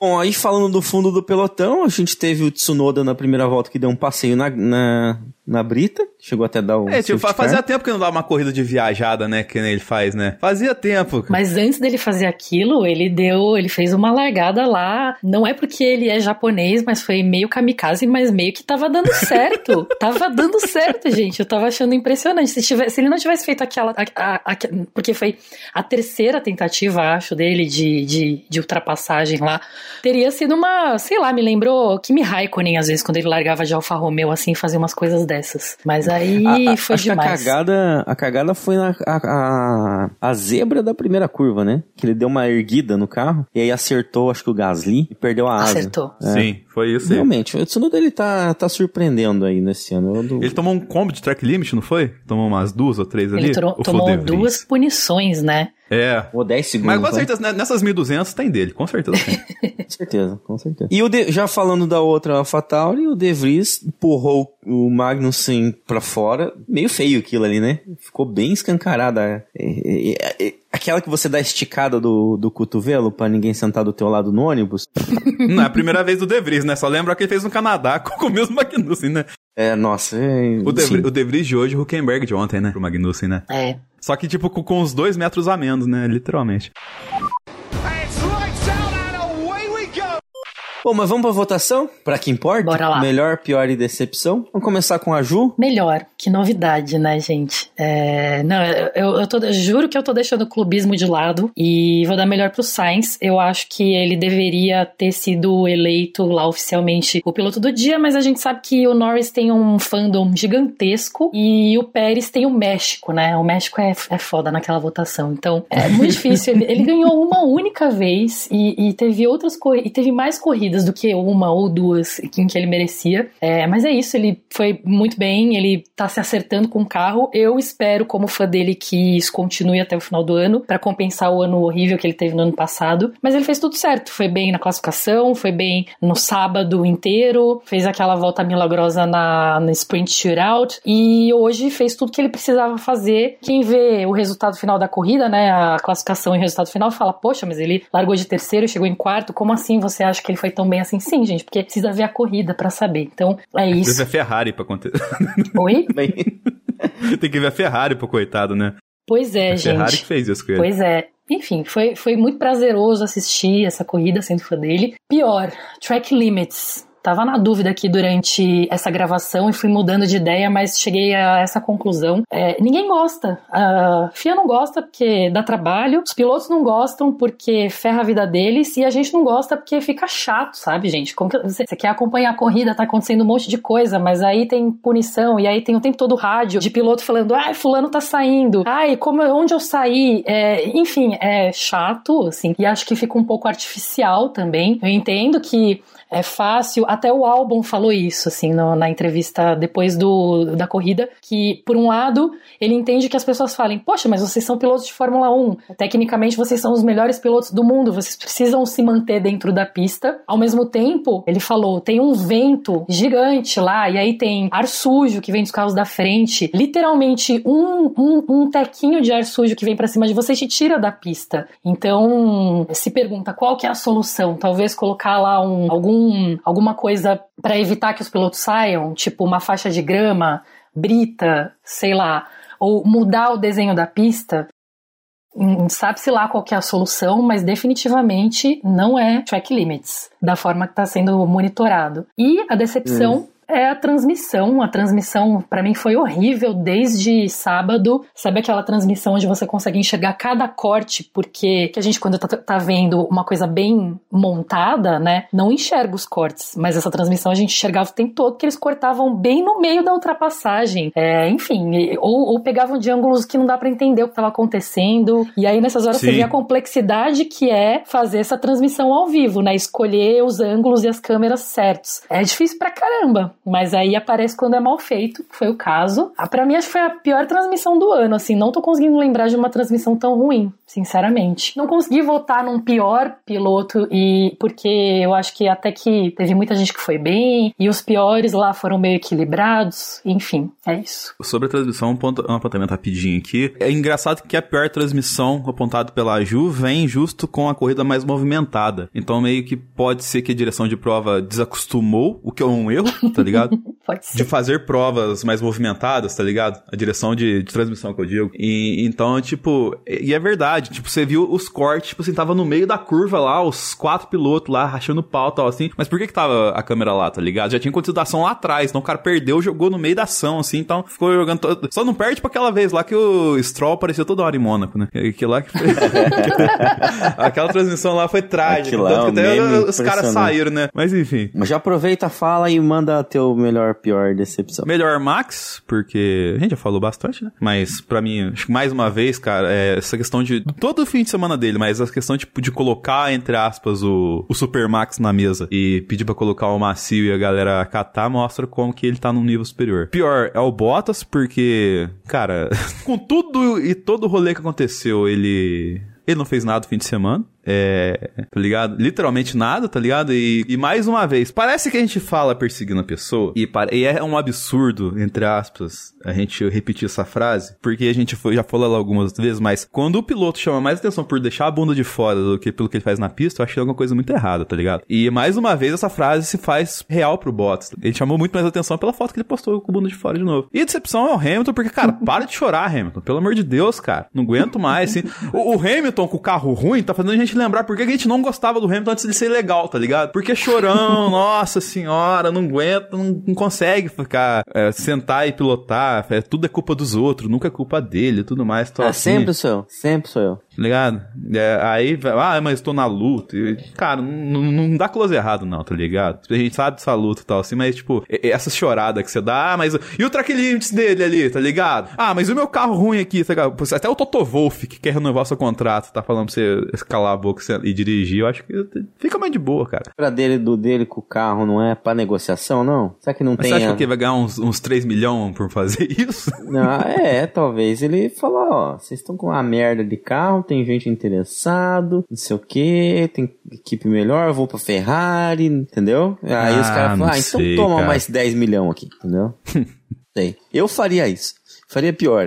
Bom, aí falando do fundo do pelotão, a gente teve o Tsunoda na primeira volta que deu um passeio na, na, na Brita, chegou até a dar o É, tipo, fazia tempo que não dava uma corrida de viajada, né? Que nem ele faz, né? Fazia tempo. Mas antes dele fazer aquilo, ele deu, ele fez uma largada lá. Não é porque ele é japonês, mas foi meio kamikaze, mas meio que tava dando *laughs* certo. tava dando certo, gente. Eu tava achando impressionante. Se, tivesse, se ele não tivesse feito aquela. a- a- a- porque foi a terceira tentativa, acho, dele de, de, de ultrapassagem lá. Teria sido uma, sei lá, me lembrou Kimi Raikkonen, às vezes, quando ele largava de Alfa Romeo, assim, fazer umas coisas dessas. Mas aí A- a- foi acho demais. que a cagada, a cagada foi na a, a, a zebra da primeira curva, né? Que ele deu uma erguida no carro e aí acertou, acho que o Gasly e perdeu a asa. Acertou. Sim, foi isso aí. Realmente, o Tsunoda ele tá, tá surpreendendo aí nesse ano. Do- Ele tomou um combo de track limit, não foi? Tomou umas duas ou três ali? Ele tomou Vries? duas punições, né? É. Ou 10 segundos. Mas com vai? certeza, né, nessas 1200 tem dele, com certeza tem. *laughs* Com certeza, com certeza. E o De- já falando da outra AlphaTauri, o De Vries empurrou o Magnussen pra fora. Meio feio aquilo ali, né? Ficou bem escancarada. É, é, é, é, aquela que você dá esticada do, do cotovelo pra ninguém sentar do teu lado no ônibus. *laughs* não é a primeira vez do De Vries, né? Só lembra que ele fez no Canadá *laughs* com o mesmo Magnussen, né? É, nossa, é, O De. Vries- o De Vries de hoje, o Huckenberg de ontem, né? Pro Magnussen, né? É. Só que, tipo, com, os dois metros a menos, né? Literalmente. Bom, mas vamos pra votação? Pra que importa? Bora lá. Melhor, pior e decepção? Vamos começar com a Ju? Melhor, que novidade, né, gente? É, não, eu, eu tô, eu juro que eu tô deixando o clubismo de lado e vou dar melhor pro Sainz. Eu acho que ele deveria ter sido eleito lá oficialmente o piloto do dia, mas a gente sabe que o Norris tem um fandom gigantesco e o Pérez tem o México, né? O México é, é foda naquela votação. Então, é muito *laughs* difícil. Ele, ele ganhou uma única vez e, e teve outras e teve mais corridas do que uma ou duas em que ele merecia. É, mas é isso, ele foi muito bem, ele tá se acertando com o carro. Eu espero, como fã dele, que isso continue até o final do ano, pra compensar o ano horrível que ele teve no ano passado. Mas ele fez tudo certo, foi bem na classificação, foi bem no sábado inteiro, fez aquela volta milagrosa na, na sprint shootout e hoje fez tudo que ele precisava fazer. Quem vê o resultado final da corrida, né, a classificação e o resultado final, fala: Poxa, mas ele largou de terceiro chegou em quarto, como assim você acha que ele foi tão bem assim? Sim, gente, porque precisa ver a corrida pra saber. Então é Tem que isso. ver a Ferrari pra acontecer. *laughs* Oi? Bem, Tem que ver a Ferrari pro coitado, né? Pois é, a Ferrari gente. que fez isso com ele. Pois é. Enfim, foi, foi muito prazeroso assistir essa corrida, sendo fã dele. Pior, track limits. Tava na dúvida aqui durante essa gravação e fui mudando de ideia, mas cheguei a essa conclusão. É, ninguém gosta. A FIA não gosta porque dá trabalho, os pilotos não gostam porque ferra a vida deles e a gente não gosta porque fica chato, sabe, gente? Que você, você quer acompanhar a corrida, tá acontecendo um monte de coisa, mas aí tem punição e aí tem o tempo todo rádio de piloto falando, ai, fulano tá saindo, ai, como, onde eu saí? É, enfim, é chato, assim, e acho que fica um pouco artificial também. Eu entendo que é fácil. Até o álbum falou isso, assim, no, na entrevista depois do, da corrida, que, por um lado, ele entende que as pessoas falem, poxa, mas vocês são pilotos de Fórmula 1, tecnicamente vocês são os melhores pilotos do mundo, vocês precisam se manter dentro da pista. Ao mesmo tempo, ele falou, tem um vento gigante lá, e aí tem ar sujo que vem dos carros da frente, literalmente um, um, um tequinho de ar sujo que vem para cima de você te tira da pista. Então, se pergunta qual que é a solução? Talvez colocar lá um, algum alguma coisa para evitar que os pilotos saiam, tipo uma faixa de grama, brita, sei lá, ou mudar o desenho da pista. Hum, sabe-se lá qual é a solução, mas definitivamente não é track limits, da forma que está sendo monitorado. E a decepção é a transmissão. A transmissão, para mim, foi horrível desde sábado. Sabe aquela transmissão onde você consegue enxergar cada corte? Porque que a gente, quando tá, tá, vendo uma coisa bem montada, né, não enxerga os cortes. Mas essa transmissão a gente enxergava o tempo todo que eles cortavam bem no meio da ultrapassagem. É, enfim, ou, ou, pegavam de ângulos que não dá para entender o que estava acontecendo. E aí, nessas horas, Sim. você vê a complexidade que é fazer essa transmissão ao vivo, né? Escolher os ângulos e as câmeras certos. É difícil pra caramba. Mas aí aparece quando é mal feito, que foi o caso. Ah, para mim, acho que foi a pior transmissão do ano, assim. Não tô conseguindo lembrar de uma transmissão tão ruim, sinceramente. Não consegui votar num pior piloto, e porque eu acho que até que teve muita gente que foi bem, e os piores lá foram meio equilibrados. Enfim, é isso. Sobre a transmissão, um, ponto, um apontamento rapidinho aqui. É engraçado que a pior transmissão apontada pela Ju vem justo com a corrida mais movimentada. Então, meio que pode ser que a direção de prova desacostumou, o que é um erro, tá ligado? *laughs* Pode ser. De fazer provas mais movimentadas, tá ligado? A direção de, de transmissão que eu digo. E, então, tipo, e é verdade, tipo, você viu os cortes, tipo assim, tava no meio da curva lá, os quatro pilotos lá, rachando pau e tal, assim. Mas por que que tava a câmera lá, tá ligado? Já tinha acontecido ação lá atrás, então o cara perdeu, jogou no meio da ação, assim, então ficou jogando todo... Só não perde pra aquela vez lá que o Stroll apareceu toda hora em Mônaco, né? Que lá que foi... *laughs* aquela transmissão lá foi trágica. Aquilo lá é tanto um que até os caras saíram, né? Mas enfim. Mas já aproveita, fala e manda teu melhor, pior decepção. Melhor Max, porque a gente já falou bastante, né? Mas pra mim, acho que mais uma vez, cara, é essa questão de todo fim de semana dele, mas essa questão tipo, de colocar, entre aspas, o, o Super Max na mesa e pedir pra colocar o macio e a galera catar, mostra como que ele tá num nível superior. Pior é o Bottas, porque, cara, *laughs* com tudo e todo o rolê que aconteceu, ele. Ele não fez nada no fim de semana. É, tá ligado? Literalmente nada, tá ligado? E, e mais uma vez, parece que a gente fala perseguindo a pessoa, e, pare- e é um absurdo, entre aspas, a gente repetir essa frase, porque a gente foi, já falou ela algumas vezes, mas quando o piloto chama mais atenção por deixar a bunda de fora do que pelo que ele faz na pista, eu achei alguma coisa muito errada, tá ligado? E mais uma vez, essa frase se faz real pro Bottas. Ele chamou muito mais atenção pela foto que ele postou com a bunda de fora de novo. E decepção é o Hamilton, porque, cara, *laughs* para de chorar, Hamilton. Pelo amor de Deus, cara. Não aguento mais, assim. O, o Hamilton com o carro ruim tá fazendo a gente lembrar por que a gente não gostava do Hamilton antes de ser legal, tá ligado? Porque chorão, *laughs* nossa senhora, não aguenta, não, não consegue ficar, é, sentar e pilotar. É, tudo é culpa dos outros, nunca é culpa dele tudo mais. Tô É, assim, sempre sou eu, sempre sou eu. Tá ligado? É, aí, ah, mas tô na luta. E, cara, não, dá close errado, não, tá ligado? A gente sabe dessa luta e tal, assim, mas, tipo, essa chorada que você dá, ah, mas. E o track limits dele ali, tá ligado? Ah, mas o meu carro ruim aqui, tá ligado? Até o Toto Wolff, que quer renovar seu contrato, tá falando pra você calar a boca e dirigir, eu acho que fica mais de boa, cara. Pra dele, do dele com o carro não é pra negociação, não? Será que não Mas tem... você acha a- que vai ganhar uns, uns 3 milhões por fazer *laughs* isso? Não, é, talvez ele falou, ó, vocês estão com uma merda de carro, tem gente interessado, não sei o que, tem equipe melhor, vou pra Ferrari, entendeu? Aí os Ah, caras falam, ah, então sei, toma cara. mais 10 milhões aqui, entendeu? *laughs* sei. Eu faria isso. Faria pior.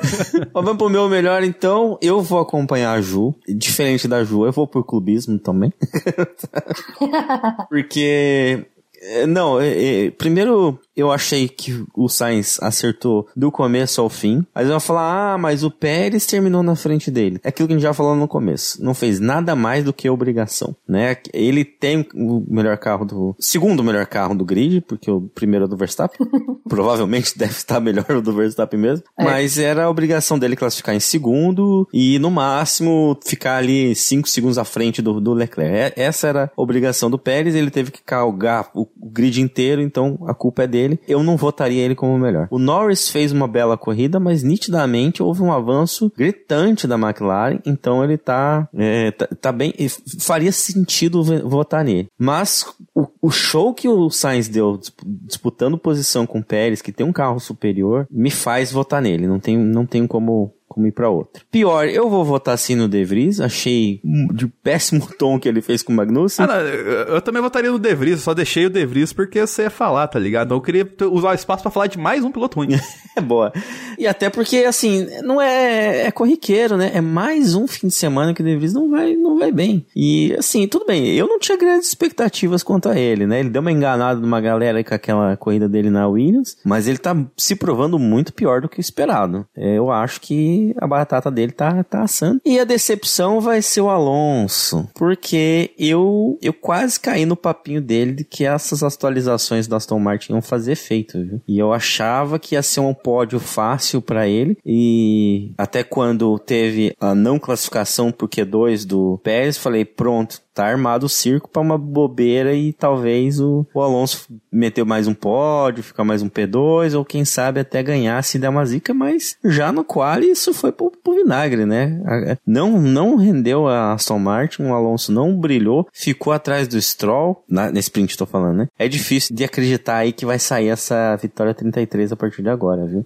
*laughs* vamos pro meu melhor, então. Eu vou acompanhar a Ju. Diferente da Ju, eu vou por clubismo também. *laughs* Porque. é, Não, é, é, primeiro Eu achei que o Sainz acertou do começo ao fim. Aí vão falar, ah, mas o Pérez terminou na frente dele. É aquilo que a gente já falou no começo. Não fez nada mais do que obrigação, né? Ele tem o melhor carro do... Segundo melhor carro do grid, porque o primeiro é do Verstappen. *laughs* Provavelmente deve estar melhor o do Verstappen mesmo. É. Mas era a obrigação dele classificar em segundo e, no máximo, ficar ali cinco segundos à frente do, do Leclerc. É- Essa era a obrigação do Pérez. Ele teve que calgar o, o grid inteiro, então a culpa é dele. Eu não votaria ele como o melhor. O Norris fez uma bela corrida, mas nitidamente houve um avanço gritante da McLaren, então ele tá, é, tá, tá bem. Faria sentido votar nele. Mas o, o show que o Sainz deu disp- disputando posição com o Pérez, que tem um carro superior, me faz votar nele. Não tem, não tem como como ir pra outro. Pior, eu vou votar sim no De Vries. Achei um- de péssimo *laughs* tom que ele fez com o Magnussen. Ah, não, eu, também votaria no De Vries, só deixei o De Vries porque você ia falar, tá ligado? Eu queria usar o espaço pra falar de mais um piloto ruim. *laughs* É boa. E até porque, assim, não é, é corriqueiro, né? É mais um fim de semana que o De Vries não vai, não vai bem. E, assim, tudo bem. Eu não tinha grandes expectativas quanto a ele, né? Ele deu uma enganada numa galera aí com aquela corrida dele na Williams, mas ele tá se provando muito pior do que o esperado. É, Eu acho que a batata dele tá, tá assando. E a decepção vai ser o Alonso, porque eu, eu quase caí no papinho dele de que essas atualizações da Aston Martin iam fazer efeito, viu? E eu achava que ia ser um pódio fácil pra ele, e até quando teve a não classificação pro Q2 do Pérez, falei, pronto, tá armado o circo pra uma bobeira e talvez o, o Alonso meteu mais um pódio, ficar mais um P2, ou quem sabe até ganhar se der uma zica, mas já no quali isso foi pro, pro vinagre, né? Não, não rendeu a Aston Martin, o Alonso não brilhou, ficou atrás do Stroll, na- nesse print tô falando, né? É difícil de acreditar aí que vai sair essa vitória 33 a partir de agora, viu?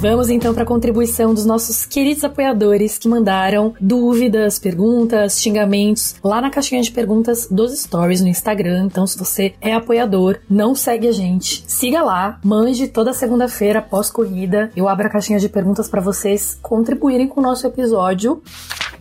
Vamos então para a contribuição dos nossos queridos apoiadores que mandaram dúvidas, perguntas, xingamentos lá na caixinha de perguntas dos stories no Instagram. Então, se você é apoiador, não segue a gente, siga lá, mande toda segunda-feira após corrida. Eu abro a caixinha de perguntas para vocês contribuírem com o nosso episódio.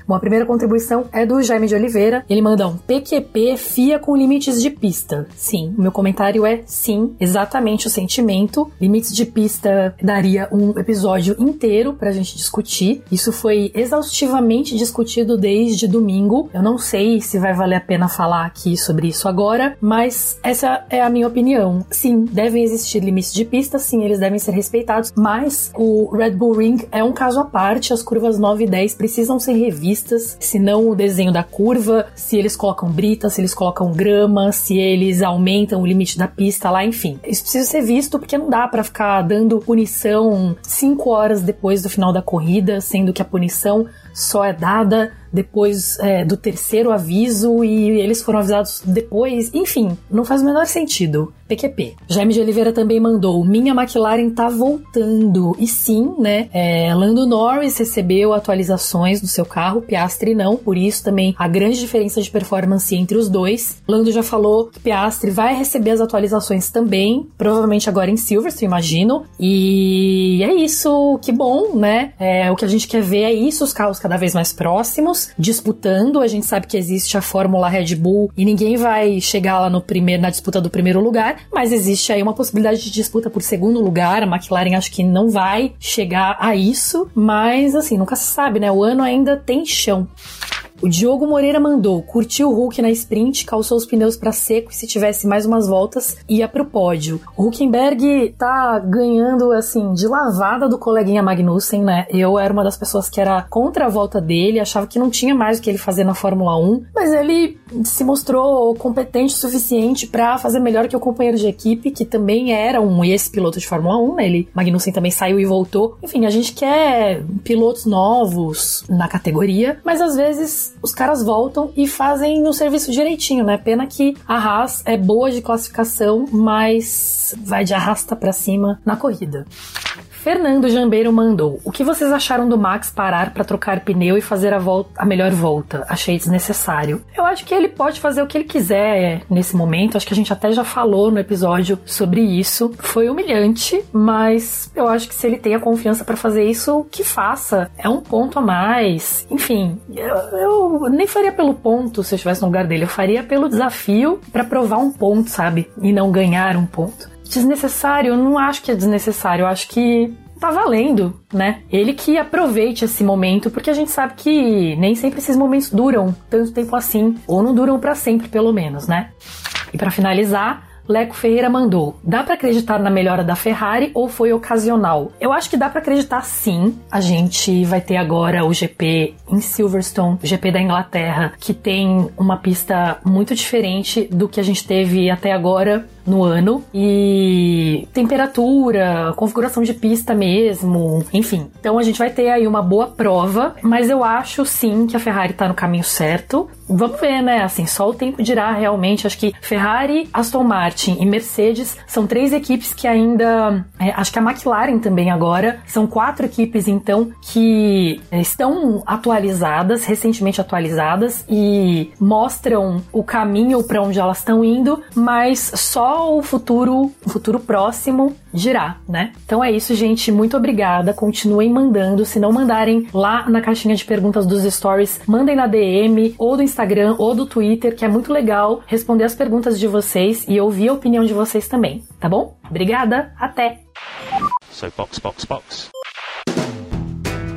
Bom, a primeira contribuição é do Jaime de Oliveira. Ele manda um PQP FIA com limites de pista. Sim, o meu comentário é sim, exatamente o sentimento. Limites de pista daria um episódio inteiro pra gente discutir. Isso foi exaustivamente discutido desde domingo. Eu não sei se vai valer a pena falar aqui sobre isso agora, mas essa é a minha opinião. Sim, devem existir limites de pista, sim, eles devem ser respeitados, mas o Red Bull Ring é um caso à parte. As curvas 9 e 10 precisam ser revistas, senão o desenho da curva, se eles colocam brita, se eles colocam grama, se eles aumentam o limite da pista lá, enfim. Isso precisa ser visto porque não dá pra ficar dando punição 5 horas depois do final da corrida, sendo que a punição só é dada depois é, do terceiro aviso e eles foram avisados depois. Enfim, não faz o menor sentido. PQP. Jaime de Oliveira também mandou: Minha McLaren tá voltando. E sim, né? É, Lando Norris recebeu atualizações do seu carro, Piastri não. Por isso também a grande diferença de performance entre os dois. Lando já falou que Piastri vai receber as atualizações também, provavelmente agora em Silverstone, imagino. E é isso, que bom, né? É, o que a gente quer ver é isso, os carros cada vez mais próximos, disputando. A gente sabe que existe a Fórmula Red Bull e ninguém vai chegar lá no primeiro, na disputa do primeiro lugar, mas existe aí uma possibilidade de disputa por segundo lugar. A McLaren acho que não vai chegar a isso, mas assim, nunca se sabe, né? O ano ainda tem chão. O Diogo Moreira mandou, curtiu o Hulk na sprint, calçou os pneus para seco e se tivesse mais umas voltas, ia pro pódio. O Huckenberg tá ganhando, assim, de lavada do coleguinha Magnussen, né? Eu era uma das pessoas que era contra a volta dele, achava que não tinha mais o que ele fazer na Fórmula 1, mas ele se mostrou competente o suficiente para fazer melhor que o companheiro de equipe, que também era um ex-piloto de Fórmula 1, né? Ele, Magnussen também saiu e voltou. Enfim, a gente quer pilotos novos na categoria, mas às vezes os caras voltam e fazem o serviço direitinho, né? Pena que a Haas é boa de classificação, mas vai de arrasta pra cima na corrida. Fernando Jambeiro mandou: O que vocês acharam do Max parar para trocar pneu e fazer a, volta, a melhor volta? Achei desnecessário. Eu acho que ele pode fazer o que ele quiser nesse momento. Acho que a gente até já falou no episódio sobre isso. Foi humilhante, mas eu acho que se ele tem a confiança para fazer isso, que faça. É um ponto a mais. Enfim, eu, eu nem faria pelo ponto se eu estivesse no lugar dele. Eu faria pelo desafio para provar um ponto, sabe? E não ganhar um ponto desnecessário, eu não acho que é desnecessário, eu acho que tá valendo, né? Ele que aproveite esse momento, porque a gente sabe que nem sempre esses momentos duram tanto tempo assim, ou não duram para sempre, pelo menos, né? E para finalizar, Leco Ferreira mandou: dá para acreditar na melhora da Ferrari ou foi ocasional? Eu acho que dá para acreditar sim. A gente vai ter agora o GP em Silverstone, o GP da Inglaterra, que tem uma pista muito diferente do que a gente teve até agora no ano e temperatura, configuração de pista mesmo, enfim. Então a gente vai ter aí uma boa prova, mas eu acho sim que a Ferrari tá no caminho certo. Vamos ver, né? Assim, só o tempo dirá realmente. Acho que Ferrari, Aston Martin e Mercedes são três equipes que ainda. É, acho que a McLaren também agora. São quatro equipes, então, que estão atualizadas, recentemente atualizadas, e mostram o caminho para onde elas estão indo, mas só o futuro, o futuro próximo girar, né? Então é isso, gente. Muito obrigada. Continuem mandando. Se não mandarem lá na caixinha de perguntas dos stories, mandem na DM ou do Instagram ou do Twitter, que é muito legal responder as perguntas de vocês e ouvir a opinião de vocês também, tá bom? Obrigada. Até. So box, box, box.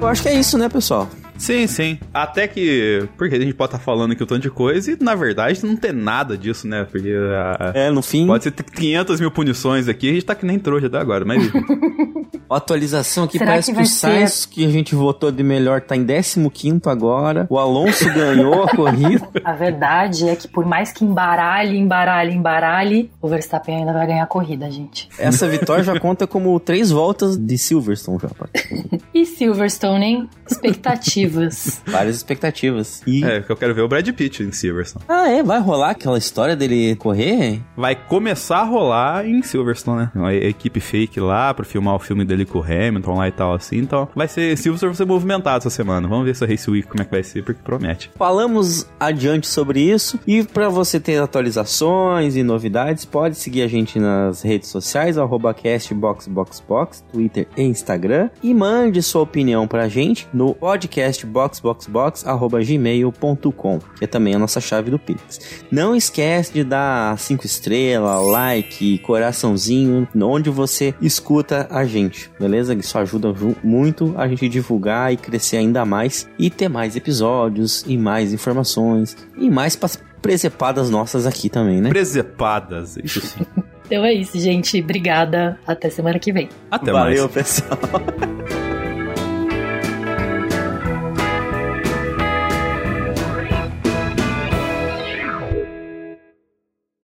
Eu acho que é isso, né, pessoal? Sim, sim. Até que. Porque a gente pode estar falando aqui um tanto de coisa e, na verdade, não tem nada disso, né? Porque. a- É, no fim, Pode ser 500 mil punições aqui, a gente tá que nem trouxa até agora, mas. a *laughs* atualização aqui Será parece que que, o vai ser- Sainz, que a gente votou de melhor, tá em 15 agora. O Alonso ganhou a corrida. *laughs* A verdade é que por mais que embaralhe, embaralhe, embaralhe, o Verstappen ainda vai ganhar a corrida, gente. Essa vitória já *laughs* conta como três voltas de Silverstone já. E Silverstone, hein? Expectativas. *laughs* Várias expectativas. E... é, que eu quero ver o Brad Pitt em Silverstone. Ah, é? Vai rolar aquela história dele correr? Vai começar a rolar em Silverstone, né? Uma equipe fake lá pra filmar o filme dele com o Hamilton lá e tal, assim. Então, vai ser. Silverstone vai ser movimentado essa semana. Vamos ver essa Race Week como é que vai ser, porque promete. Falamos adiante sobre isso e para você ter atualizações e novidades, pode seguir a gente nas redes sociais, arroba castboxboxbox, Twitter e Instagram e mande sua opinião pra gente no podcastboxboxbox.gmail.com que é também a nossa chave do Pix. Não esquece de dar cinco estrelas, like, coraçãozinho, onde você escuta a gente, beleza? Isso ajuda ju- muito a gente divulgar e crescer ainda mais e ter mais episódios e mais informações e mais presepadas nossas aqui também, né? Presepadas, isso sim. Então é isso, gente. Obrigada. Até semana que vem. Até Valeu, mais. pessoal. *laughs*